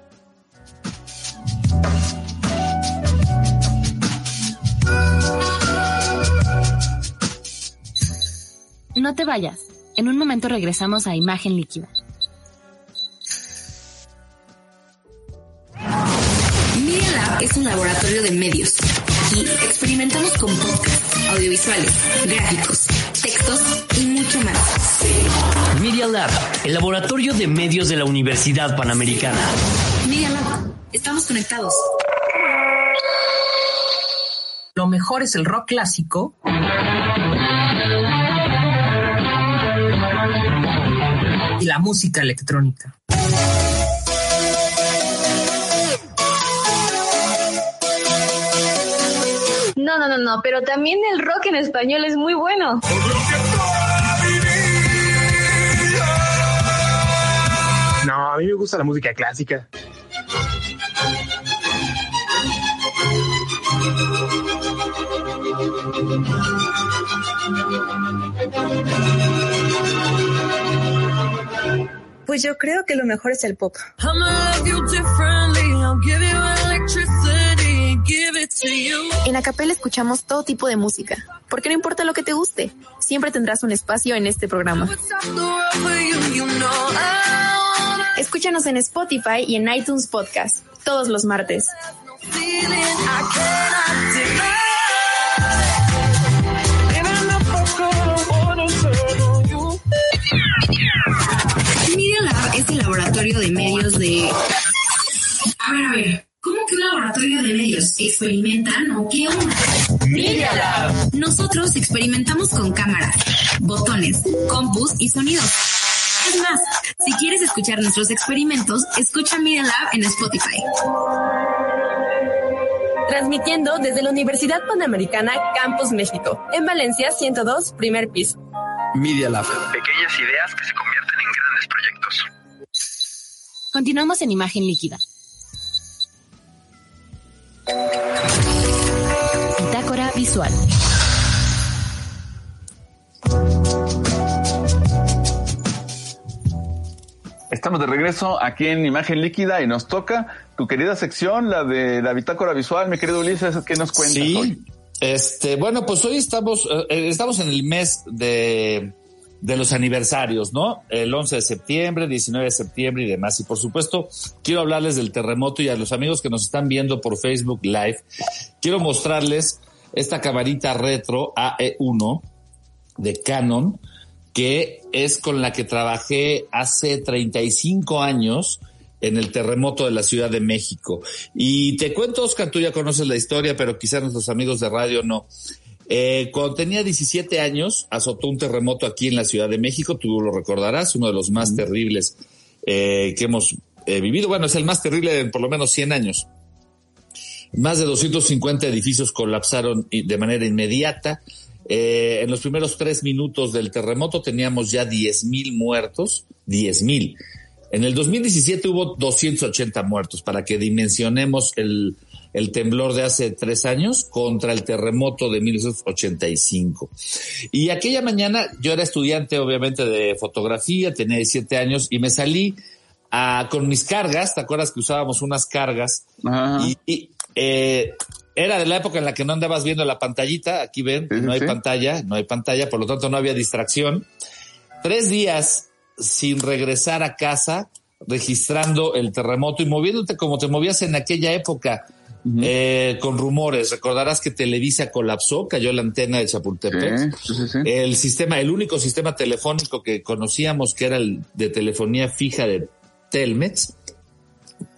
No te vayas. En un momento regresamos a Imagen Líquida. Media es un laboratorio de medios Aquí experimentamos con podcasts, audiovisuales, gráficos, textos y mucho más. Media Lab, el laboratorio de medios de la Universidad Panamericana. Media Lab, estamos conectados. Lo mejor es el rock clásico. Y la música electrónica. No, no, no, no, pero también el rock en español es muy bueno. No, a mí me gusta la música clásica. Pues yo creo que lo mejor es el pop. En Acapella escuchamos todo tipo de música, porque no importa lo que te guste, siempre tendrás un espacio en este programa. Escúchanos en Spotify y en iTunes Podcast, todos los martes. Media Lab es el laboratorio de medios de... A ver, a ver, ¿cómo que un laboratorio de medios? ¿Experimentan o qué onda? Media Lab. Nosotros experimentamos con cámaras, botones, compus y sonidos. Es más, si quieres escuchar nuestros experimentos, escucha Media Lab en Spotify. Transmitiendo desde la Universidad Panamericana Campus México, en Valencia 102, primer piso. Media Lab. Pequeñas ideas que se convierten en grandes proyectos. Continuamos en imagen líquida. Visual. Estamos de regreso aquí en Imagen Líquida y nos toca tu querida sección, la de la bitácora visual. Mi querido Ulises, ¿qué nos cuentas Sí. hoy? Este, bueno, pues hoy estamos, eh, estamos en el mes de, de los aniversarios, ¿no? El 11 de septiembre, 19 de septiembre y demás. Y por supuesto, quiero hablarles del terremoto y a los amigos que nos están viendo por Facebook Live, quiero mostrarles esta camarita retro AE1 de Canon, que es con la que trabajé hace 35 años en el terremoto de la Ciudad de México. Y te cuento, Oscar, tú ya conoces la historia, pero quizás nuestros amigos de radio no. Eh, cuando tenía 17 años, azotó un terremoto aquí en la Ciudad de México, tú lo recordarás, uno de los más terribles eh, que hemos eh, vivido. Bueno, es el más terrible en por lo menos 100 años. Más de 250 edificios colapsaron de manera inmediata. Eh, en los primeros tres minutos del terremoto teníamos ya 10 mil muertos, 10 mil. En el 2017 hubo 280 muertos, para que dimensionemos el, el temblor de hace tres años contra el terremoto de 1985. Y aquella mañana yo era estudiante, obviamente, de fotografía, tenía 17 años y me salí a, con mis cargas. ¿Te acuerdas que usábamos unas cargas? Y, y, eh, era de la época en la que no andabas viendo la pantallita. Aquí ven, no hay sí. pantalla, no hay pantalla, por lo tanto no había distracción. Tres días sin regresar a casa, registrando el terremoto y moviéndote como te movías en aquella época. eh, con rumores, recordarás que Televisa colapsó, cayó la antena de Chapultepec. Sí, sí, sí. El sistema, el único sistema telefónico que conocíamos que era el de telefonía fija de Telmex,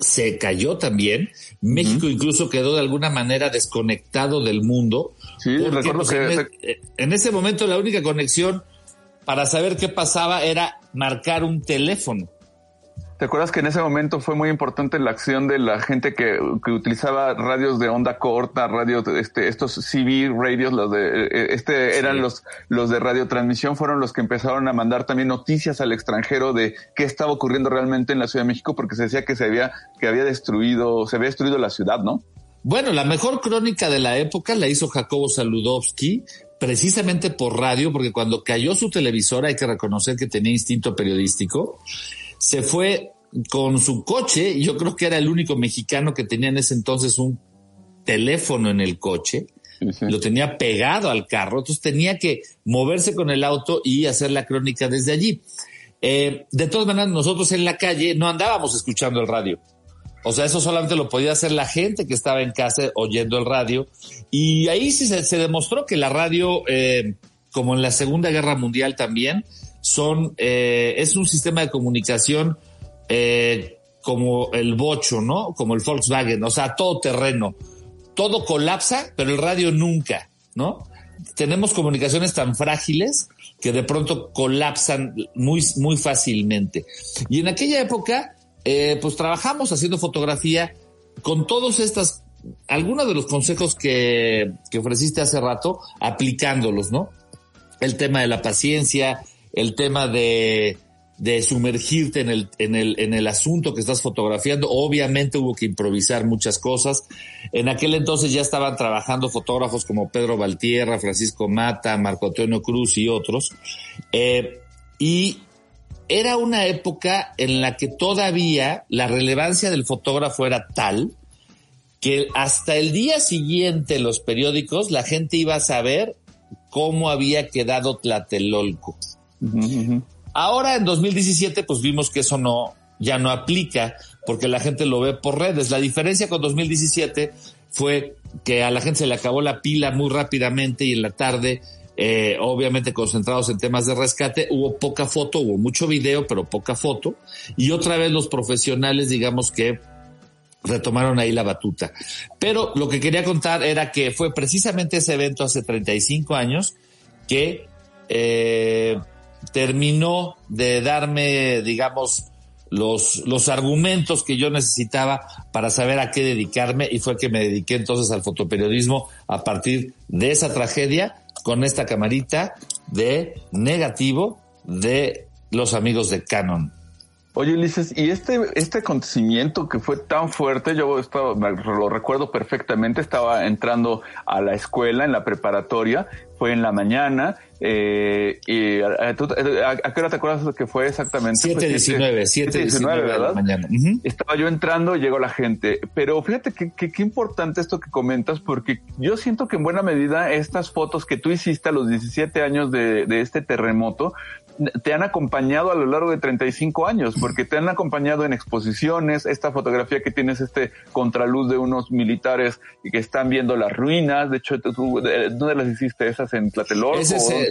se cayó también. México incluso quedó de alguna manera desconectado del mundo. Sí, porque, recuerdo pues, que en, se- e- en ese momento la única conexión para saber qué pasaba era marcar un teléfono. ¿Te acuerdas que en ese momento fue muy importante la acción de la gente que, que utilizaba radios de onda corta, radios, de este, estos CB radios, los de, eh, este eran los, los de radiotransmisión, fueron los que empezaron a mandar también noticias al extranjero de qué estaba ocurriendo realmente en la Ciudad de México, porque se decía que se había, que había destruido, se había destruido la ciudad, ¿no? Bueno, la mejor crónica de la época la hizo Jacobo Saludowski, precisamente por radio, porque cuando cayó su televisora, hay que reconocer que tenía instinto periodístico, se fue con su coche, y yo creo que era el único mexicano que tenía en ese entonces un teléfono en el coche, lo tenía pegado al carro, entonces tenía que moverse con el auto y hacer la crónica desde allí. Eh, de todas maneras, nosotros en la calle no andábamos escuchando el radio. O sea, eso solamente lo podía hacer la gente que estaba en casa oyendo el radio. Y ahí sí se, demostró que la radio, eh, como en la Segunda Guerra Mundial también, son, eh, es un sistema de comunicación eh, como el bocho, ¿no? Como el Volkswagen, o sea, todo terreno. Todo colapsa, pero el radio nunca, ¿no? Tenemos comunicaciones tan frágiles que de pronto colapsan muy, muy fácilmente. Y en aquella época, eh, pues trabajamos haciendo fotografía con todos estas, algunos de los consejos que, que ofreciste hace rato, aplicándolos, ¿no? El tema de la paciencia, el tema de, sumergirte en el asunto que estás fotografiando. Obviamente hubo que improvisar muchas cosas. En aquel entonces ya estaban trabajando fotógrafos como Pedro Valtierra, Francisco Mata, Marco Antonio Cruz y otros. Eh, y era una época en la que todavía la relevancia del fotógrafo era tal que hasta el día siguiente los periódicos la gente iba a saber cómo había quedado Tlatelolco. Ahora en 2017 pues vimos que eso no ya no aplica porque la gente lo ve por redes. La diferencia con 2017 fue que a la gente se le acabó la pila muy rápidamente y en la tarde eh, obviamente concentrados en temas de rescate, hubo poca foto, hubo mucho video, pero poca foto. Y otra vez los profesionales, digamos que retomaron ahí la batuta. Pero lo que quería contar era que fue precisamente ese evento hace 35 años que eh, terminó de darme, digamos, los, los argumentos que yo necesitaba para saber a qué dedicarme y fue que me dediqué entonces al fotoperiodismo a partir de esa tragedia con esta camarita de negativo de los amigos de Canon. Oye, Ulises, y este, este acontecimiento que fue tan fuerte, yo lo recuerdo perfectamente, estaba entrando a la escuela, en la preparatoria, fue en la mañana, eh, y a, qué hora te acuerdas que fue exactamente? 7.19, 7.19 de la mañana. Estaba yo entrando, llegó la gente, pero fíjate que, qué importante esto que comentas, porque yo siento que en buena medida estas fotos que tú hiciste a los 17 años de, de este terremoto, te han acompañado a lo largo de 35 años, porque te han acompañado en exposiciones, esta fotografía que tienes, este contraluz de unos militares y que están viendo las ruinas, de hecho, ¿dónde las hiciste? ¿Esas en Tlatelolco?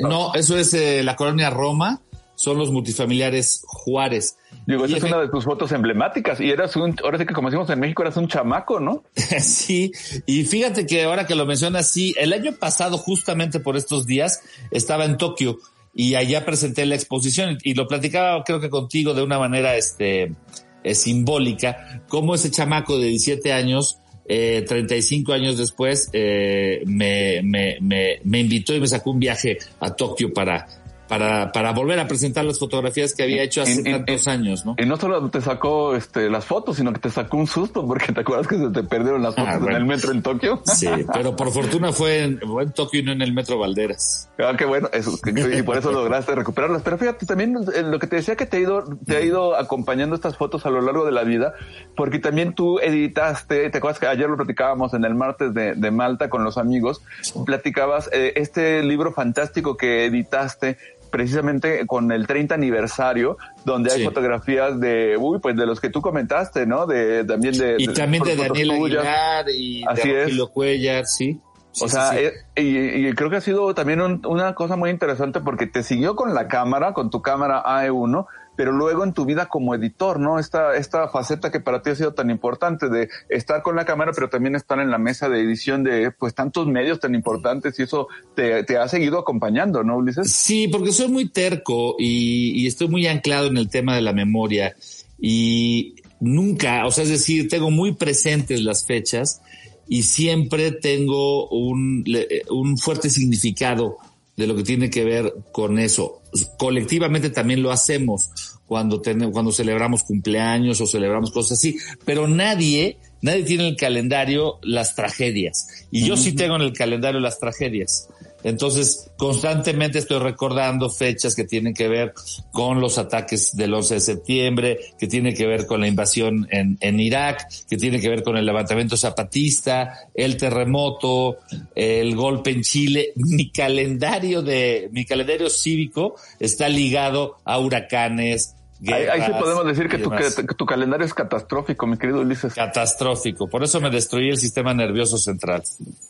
no, eso es eh, la colonia Roma, son los multifamiliares Juárez. Digo, esa es una de tus fotos emblemáticas y eras un, ahora sí que como decimos en México, eras un chamaco, ¿no? sí, y fíjate que ahora que lo mencionas, sí, el año pasado, justamente por estos días, estaba en Tokio y allá presenté la exposición y lo platicaba creo que contigo de una manera este, eh, simbólica, cómo ese chamaco de 17 años, eh, 35 años después, eh, me, me, me, me invitó y me sacó un viaje a Tokio para, para, para volver a presentar las fotografías que había hecho hace tantos años, ¿no? Y no solo te sacó este, las fotos, sino que te sacó un susto, porque te acuerdas que se te perdieron las ah, fotos en el metro en Tokio. Sí, pero por fortuna fue en, en, Tokio y no en el metro Valderas. Ah, qué bueno, eso, y por eso lograste recuperarlas. Pero fíjate, también eh, lo que te decía que te ha ido, te ha ido acompañando estas fotos a lo largo de la vida, porque también tú editaste, te acuerdas que ayer lo platicábamos en el martes de, de Malta con los amigos, platicabas eh, este libro fantástico que editaste precisamente con el 30 aniversario, donde hay fotografías de, uy, pues de los que tú comentaste, ¿no? De también de. Y también de Daniel Aguilar y Así de Rogelio Cuellar, sí. o sea, eh, y, creo que ha sido también una cosa muy interesante porque te siguió con la cámara, con tu cámara AE1, pero luego en tu vida como editor, ¿no? Esta, esta faceta que para ti ha sido tan importante de estar con la cámara, pero también estar en la mesa de edición de pues tantos medios tan importantes y eso te, te ha seguido acompañando, ¿no, Ulises? Sí, porque soy muy terco y, y estoy muy anclado en el tema de la memoria y nunca, o sea, es decir, tengo muy presentes las fechas y siempre tengo un, un fuerte significado de lo que tiene que ver con eso. Colectivamente también lo hacemos cuando tenemos, cuando celebramos cumpleaños o celebramos cosas así, pero nadie, nadie tiene en el calendario las tragedias. Y yo sí tengo en el calendario las tragedias. Entonces, constantemente estoy recordando fechas que tienen que ver con los ataques del 11 de septiembre, que tienen que ver con la invasión en, en Irak, que tienen que ver con el levantamiento zapatista, el terremoto, el golpe en Chile. Mi calendario de, mi calendario cívico está ligado a huracanes, Ahí, sí podemos decir que tu, que tu, calendario es catastrófico, mi querido Ulises. Catastrófico. Por eso me destruí el sistema nervioso central.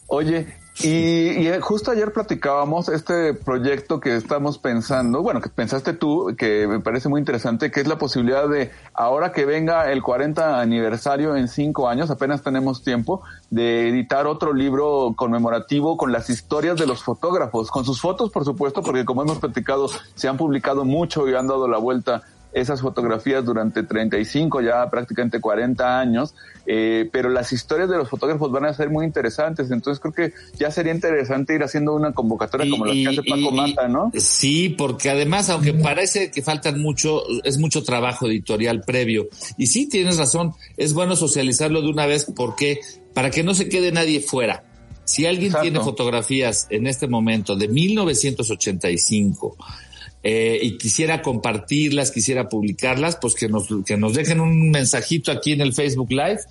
Oye, y, justo ayer platicábamos este proyecto que estamos pensando, bueno, que pensaste tú, que me parece muy interesante, que es la posibilidad de, ahora que venga el 40 aniversario en cinco años, apenas tenemos tiempo, de editar otro libro conmemorativo con las historias de los fotógrafos, con sus fotos, por supuesto, porque como hemos platicado, se han publicado mucho y han dado la vuelta esas fotografías durante 35, ya prácticamente 40 años, eh, pero las historias de los fotógrafos van a ser muy interesantes, entonces creo que ya sería interesante ir haciendo una convocatoria como la que hace Paco Mata, ¿no? Sí, porque además, aunque parece que faltan mucho, es mucho trabajo editorial previo, y sí, tienes razón, es bueno socializarlo de una vez porque para que no se quede nadie fuera. Si alguien tiene fotografías en este momento de 1985, eh, y quisiera compartirlas, quisiera publicarlas, pues que nos, que nos dejen un mensajito aquí en el Facebook Live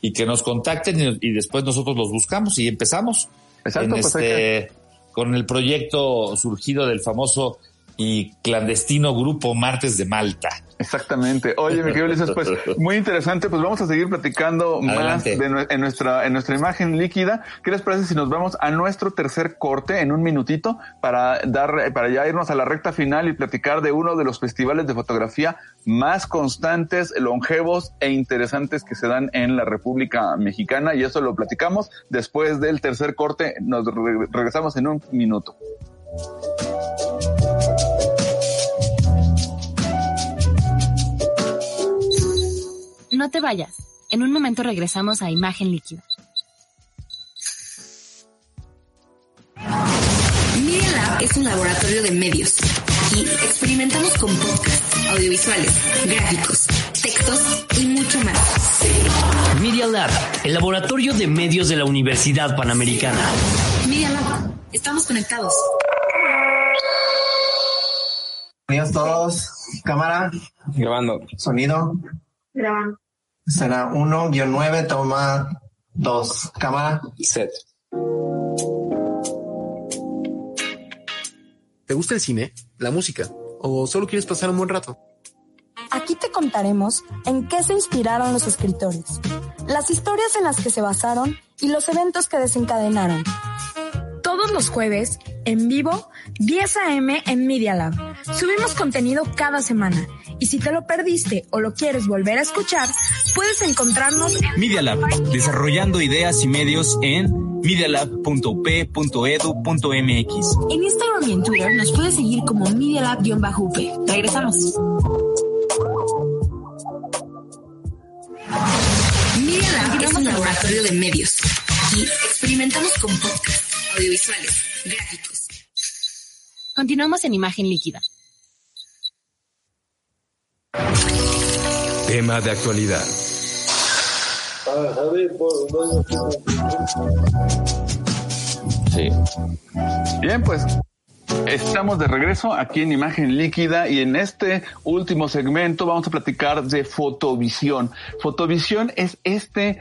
y que nos contacten y, después nosotros los buscamos y empezamos. Exacto, pues este, con el proyecto surgido del famoso y clandestino grupo Martes de Malta. Exactamente. Oye, mi querido Ulises, pues muy interesante. Pues vamos a seguir platicando más de, en nuestra en nuestra imagen líquida. ¿Qué les parece si nos vamos a nuestro tercer corte en un minutito para dar para ya irnos a la recta final y platicar de uno de los festivales de fotografía más constantes, longevos e interesantes que se dan en la República Mexicana y eso lo platicamos después del tercer corte. Nos regresamos en un minuto. No te vayas. En un momento regresamos a Imagen Líquida. Media Lab es un laboratorio de medios. Aquí experimentamos con podcasts, audiovisuales, gráficos, textos y mucho más. Media Lab, el laboratorio de medios de la Universidad Panamericana. Media Lab, estamos conectados. Bienvenidos todos. Cámara. Grabando. Sonido. Grabando. Será 1-9, toma 2. Cámara. Set. ¿Te gusta el cine, la música o solo quieres pasar un buen rato? Aquí te contaremos en qué se inspiraron los escritores, las historias en las que se basaron y los eventos que desencadenaron. Todos los jueves, en vivo, 10 a.m. en Media Lab. Subimos contenido cada semana y si te lo perdiste o lo quieres volver a escuchar, puedes encontrarnos en Media Lab, desarrollando ideas y medios en medialab.up.edu.mx. En Instagram y en Twitter nos puedes seguir como Media Lab-UP. Regresamos. Media Lab es un laboratorio de medios. Aquí experimentamos con podcasts, audiovisuales, gráficos. Continuamos en imagen líquida. Tema de actualidad. Sí. Bien, pues Estamos de regreso aquí en Imagen Líquida y en este último segmento vamos a platicar de Fotovisión. Fotovisión es este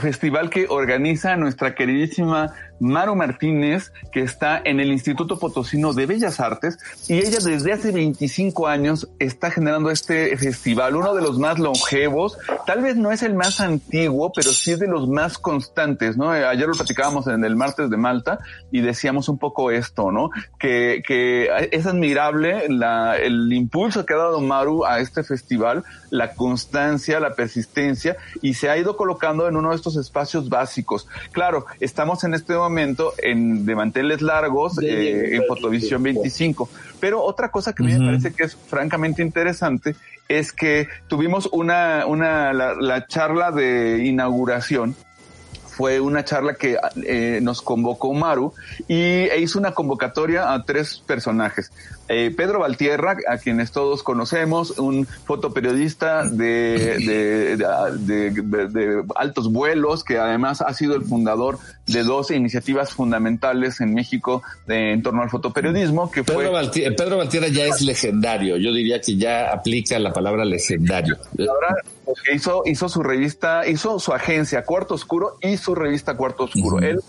festival que organiza nuestra queridísima Maru Martínez, que está en el Instituto Potosino de Bellas Artes, y ella desde hace 25 años está generando este festival, uno de los más longevos, tal vez no es el más antiguo, pero sí es de los más constantes, ¿no? Ayer lo platicábamos en el martes de Malta y decíamos un poco esto, ¿no? Que, es admirable el impulso que ha dado Maru a este festival, la constancia, la persistencia, y se ha ido colocando en uno de estos espacios básicos. Claro, estamos en este momento en, de manteles largos eh, en Fotovisión 25. Pero otra cosa que a mí me parece que es francamente interesante es que tuvimos una, una, la, la charla de inauguración fue una charla que eh, nos convocó Maru y e hizo una convocatoria a tres personajes. Eh, Pedro Valtierra, a quienes todos conocemos, un fotoperiodista de, de, altos vuelos, que además ha sido el fundador de dos iniciativas fundamentales en México en torno al fotoperiodismo, que Pedro fue... Pedro Valtierra ya es legendario, yo diría que ya aplica la palabra legendario. hizo, hizo su revista, hizo su agencia Cuarto Oscuro y su revista Cuarto Oscuro. Él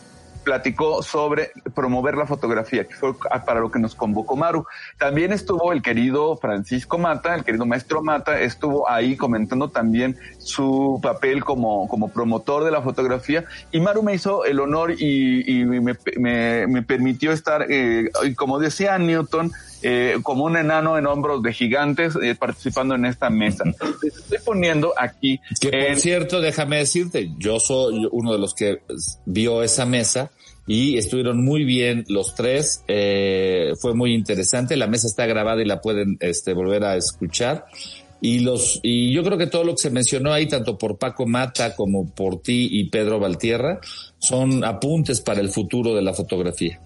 platicó sobre promover la fotografía, que fue para lo que nos convocó Maru. También estuvo el querido Francisco Mata, el querido maestro Mata, estuvo ahí comentando también su papel como, como promotor de la fotografía y Maru me hizo el honor y, me, me, permitió estar, eh, como decía Newton, eh, como un enano en hombros de gigantes eh, participando en esta mesa. Estoy poniendo aquí. Que por cierto, déjame decirte, yo soy uno de los que vio esa mesa y estuvieron muy bien los tres. Eh, fue muy interesante. La mesa está grabada y la pueden este, volver a escuchar. Y los, y yo creo que todo lo que se mencionó ahí, tanto por Paco Mata como por ti y Pedro Valtierra, son apuntes para el futuro de la fotografía.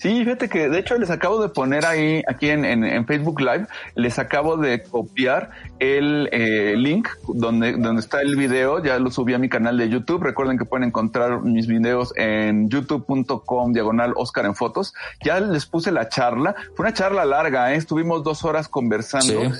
Sí, fíjate que de hecho les acabo de poner ahí, aquí en, en, Facebook Live, les acabo de copiar el eh, link donde, donde está el video, ya lo subí a mi canal de YouTube, recuerden que pueden encontrar mis videos en youtube.com diagonal Oscar en fotos, ya les puse la charla, fue una charla larga, ¿eh? estuvimos dos horas conversando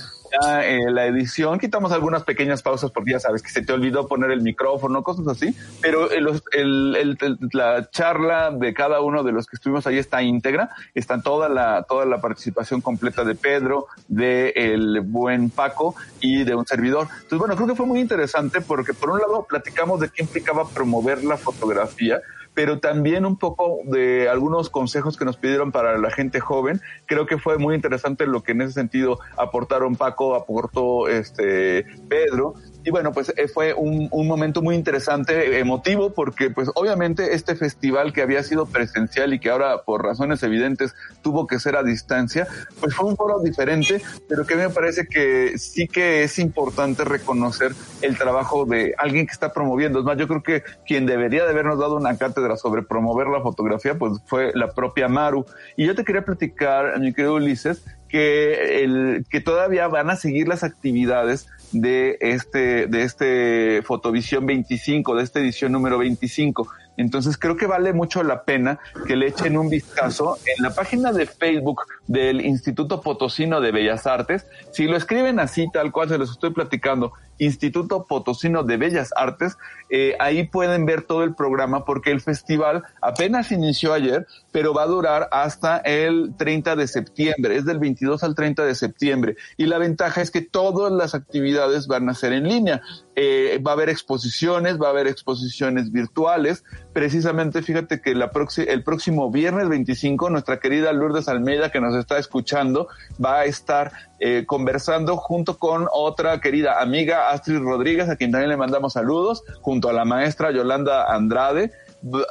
eh, la edición, quitamos algunas pequeñas pausas porque ya sabes que se te olvidó poner el micrófono, cosas así, pero el, el, la charla de cada uno de los que estuvimos ahí está íntegra, está toda la, toda la participación completa de Pedro, de el buen Paco y de un servidor. Entonces, bueno, creo que fue muy interesante porque por un lado platicamos de qué implicaba promover la fotografía, pero también un poco de algunos consejos que nos pidieron para la gente joven. Creo que fue muy interesante lo que en ese sentido aportaron Paco, aportó este Pedro y bueno, pues eh, fue un, un, momento muy interesante, emotivo, porque pues obviamente este festival que había sido presencial y que ahora por razones evidentes tuvo que ser a distancia, pues fue un foro diferente, pero que me parece que sí que es importante reconocer el trabajo de alguien que está promoviendo. Es más, yo creo que quien debería de habernos dado una cátedra sobre promover la fotografía, pues fue la propia Maru. Y yo te quería platicar, mi querido Ulises, que, el, que todavía van a seguir las actividades de este, de este Fotovisión 25, de esta edición número 25. Entonces creo que vale mucho la pena que le echen un vistazo en la página de Facebook del Instituto Potosino de Bellas Artes. Si lo escriben así, tal cual se los estoy platicando, Instituto Potosino de Bellas Artes, eh, ahí pueden ver todo el programa porque el festival apenas inició ayer, pero va a durar hasta el 30 de septiembre, es del 22 al 30 de septiembre. Y la ventaja es que todas las actividades van a ser en línea. Eh, va a haber exposiciones, va a haber exposiciones virtuales. Precisamente, fíjate que la el próximo viernes 25, nuestra querida Lourdes Almeida, que nos está escuchando, va a estar eh, conversando junto con otra querida amiga, Astrid Rodríguez, a quien también le mandamos saludos, junto a la maestra Yolanda Andrade.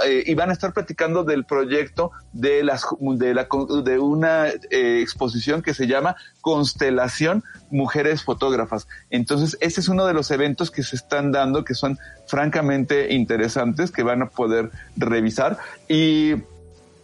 Eh, y van a estar platicando del proyecto de las de, la, de una eh, exposición que se llama Constelación Mujeres Fotógrafas. Entonces, ese es uno de los eventos que se están dando que son francamente interesantes que van a poder revisar y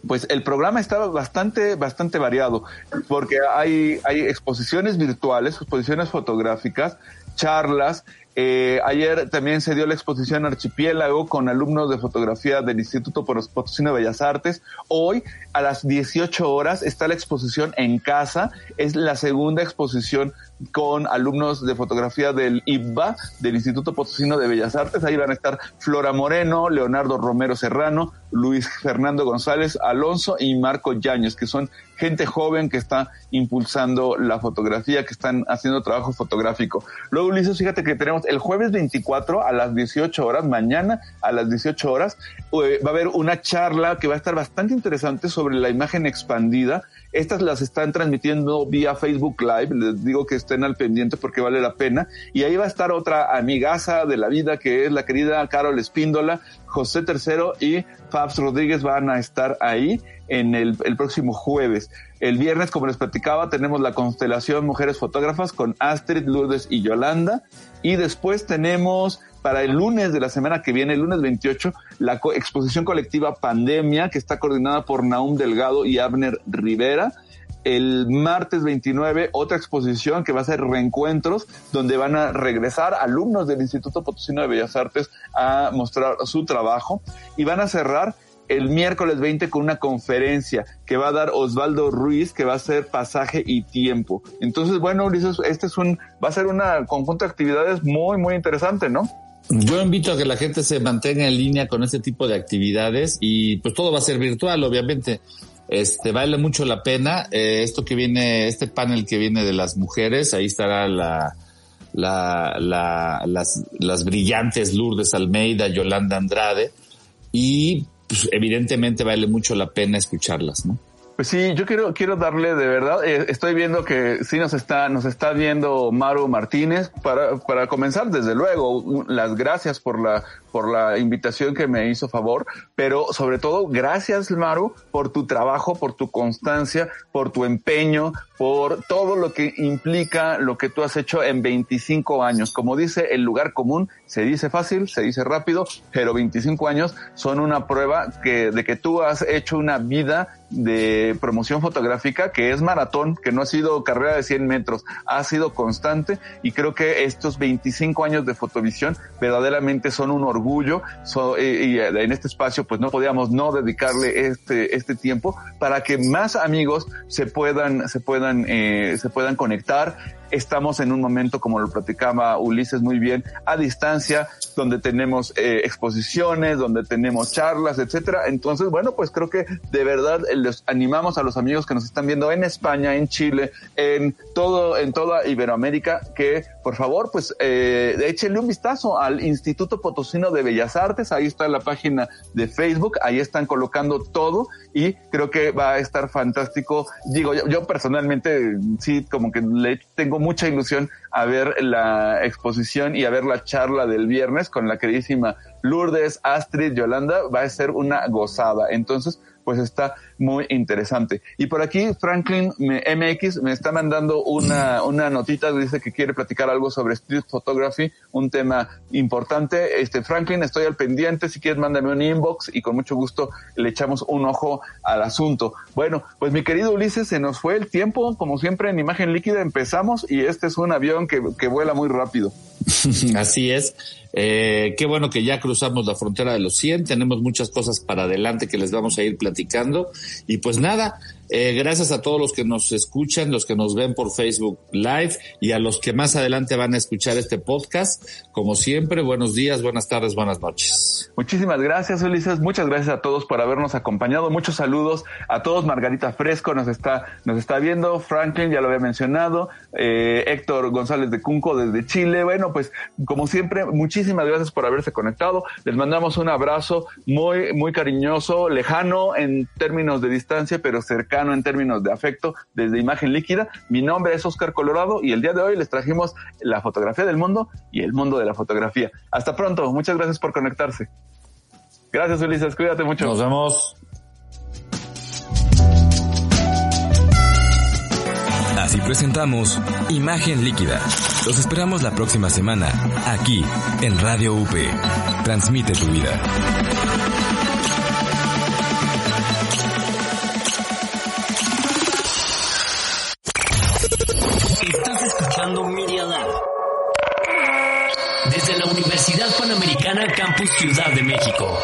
pues el programa estaba bastante, bastante variado, porque hay, hay exposiciones virtuales, exposiciones fotográficas, charlas, eh, ayer también se dio la exposición Archipiélago con alumnos de fotografía del Instituto Potosino de Bellas Artes. Hoy a las 18 horas está la exposición en casa. Es la segunda exposición con alumnos de fotografía del IBA, del Instituto Potosino de Bellas Artes. Ahí van a estar Flora Moreno, Leonardo Romero Serrano, Luis Fernando González Alonso y Marco Yaños, que son gente joven que está impulsando la fotografía, que están haciendo trabajo fotográfico. Luego, Ulises, fíjate que tenemos el jueves 24 a las 18 horas, mañana a las 18 horas, eh, va a haber una charla que va a estar bastante interesante sobre la imagen expandida. Estas las están transmitiendo vía Facebook Live. Les digo que estén al pendiente porque vale la pena. Y ahí va a estar otra amigaza de la vida que es la querida Carol Espíndola, José Tercero y Fabs Rodríguez van a estar ahí en el, el, próximo jueves. El viernes, como les platicaba, tenemos la constelación Mujeres Fotógrafas con Astrid, Lourdes y Yolanda. Y después tenemos para el lunes de la semana que viene, el lunes 28, la exposición colectiva Pandemia, que está coordinada por Naum Delgado y Abner Rivera el martes 29 otra exposición que va a ser reencuentros, donde van a regresar alumnos del Instituto Potosino de Bellas Artes a mostrar su trabajo y van a cerrar el miércoles 20 con una conferencia que va a dar Osvaldo Ruiz, que va a ser pasaje y tiempo. Entonces, bueno, Ulises, este es un, va a ser una conjunto de actividades muy, muy interesante, ¿no? Yo invito a que la gente se mantenga en línea con este tipo de actividades y pues todo va a ser virtual, obviamente. Este, vale mucho la pena. Eh, esto que viene, este panel que viene de las mujeres, ahí estará la, la, la, las, las brillantes Lourdes Almeida, Yolanda Andrade y pues, evidentemente vale mucho la pena escucharlas, ¿no? Pues sí, yo quiero, quiero darle de verdad, eh, estoy viendo que sí nos está, nos está viendo Maru Martínez. Para, para comenzar, desde luego, las gracias por la, por la invitación que me hizo favor, pero sobre todo, gracias Maru por tu trabajo, por tu constancia, por tu empeño, por todo lo que implica lo que tú has hecho en 25 años. Como dice el lugar común, se dice fácil, se dice rápido, pero 25 años son una prueba que, de que tú has hecho una vida de promoción fotográfica que es maratón, que no ha sido carrera de 100 metros, ha sido constante y creo que estos 25 años de fotovisión verdaderamente son un orgullo y en este espacio pues no podíamos no dedicarle este, este tiempo para que más amigos se puedan, se puedan, eh, se puedan conectar Estamos en un momento, como lo platicaba Ulises muy bien, a distancia, donde tenemos eh, exposiciones, donde tenemos charlas, etcétera. Entonces, bueno, pues creo que de verdad les animamos a los amigos que nos están viendo en España, en Chile, en todo, en toda Iberoamérica, que por favor, pues eh, échenle un vistazo al Instituto Potosino de Bellas Artes. Ahí está la página de Facebook, ahí están colocando todo y creo que va a estar fantástico. Digo, yo personalmente sí, como que le tengo mucha ilusión a ver la exposición y a ver la charla del viernes con la queridísima Lourdes, Astrid, Yolanda. Va a ser una gozada. Entonces, pues está muy interesante. Y por aquí Franklin MX me está mandando una, una notita, dice que quiere platicar algo sobre street photography, un tema importante. Este Franklin, estoy al pendiente, si quieres mándame un inbox y con mucho gusto le echamos un ojo al asunto. Bueno, pues mi querido Ulises, se nos fue el tiempo, como siempre en imagen líquida empezamos y este es un avión que, que vuela muy rápido. Así es. Eh, qué bueno que ya cruzamos la frontera de los 100, tenemos muchas cosas para adelante que les vamos a ir platicando. Y pues nada, eh, gracias a todos los que nos escuchan, los que nos ven por Facebook Live y a los que más adelante van a escuchar este podcast. Como siempre, buenos días, buenas tardes, buenas noches. Muchísimas gracias, Ulises. Muchas gracias a todos por habernos acompañado. Muchos saludos a todos. Margarita Fresco nos está, nos está viendo. Franklin, ya lo había mencionado. Eh, Héctor González de Cunco desde Chile. Bueno, pues como siempre, muchísimas gracias por haberse conectado. Les mandamos un abrazo muy, muy cariñoso, lejano en términos de distancia, pero cercano en términos de afecto desde imagen líquida. Mi nombre es Oscar Colorado y el día de hoy les trajimos la fotografía del mundo y el mundo de la fotografía. Hasta pronto, muchas gracias por conectarse. Gracias Ulises, cuídate mucho. Nos vemos. Así presentamos Imagen Líquida. Los esperamos la próxima semana, aquí, en Radio UP. Transmite tu vida. Desde la Universidad Panamericana Campus Ciudad de México.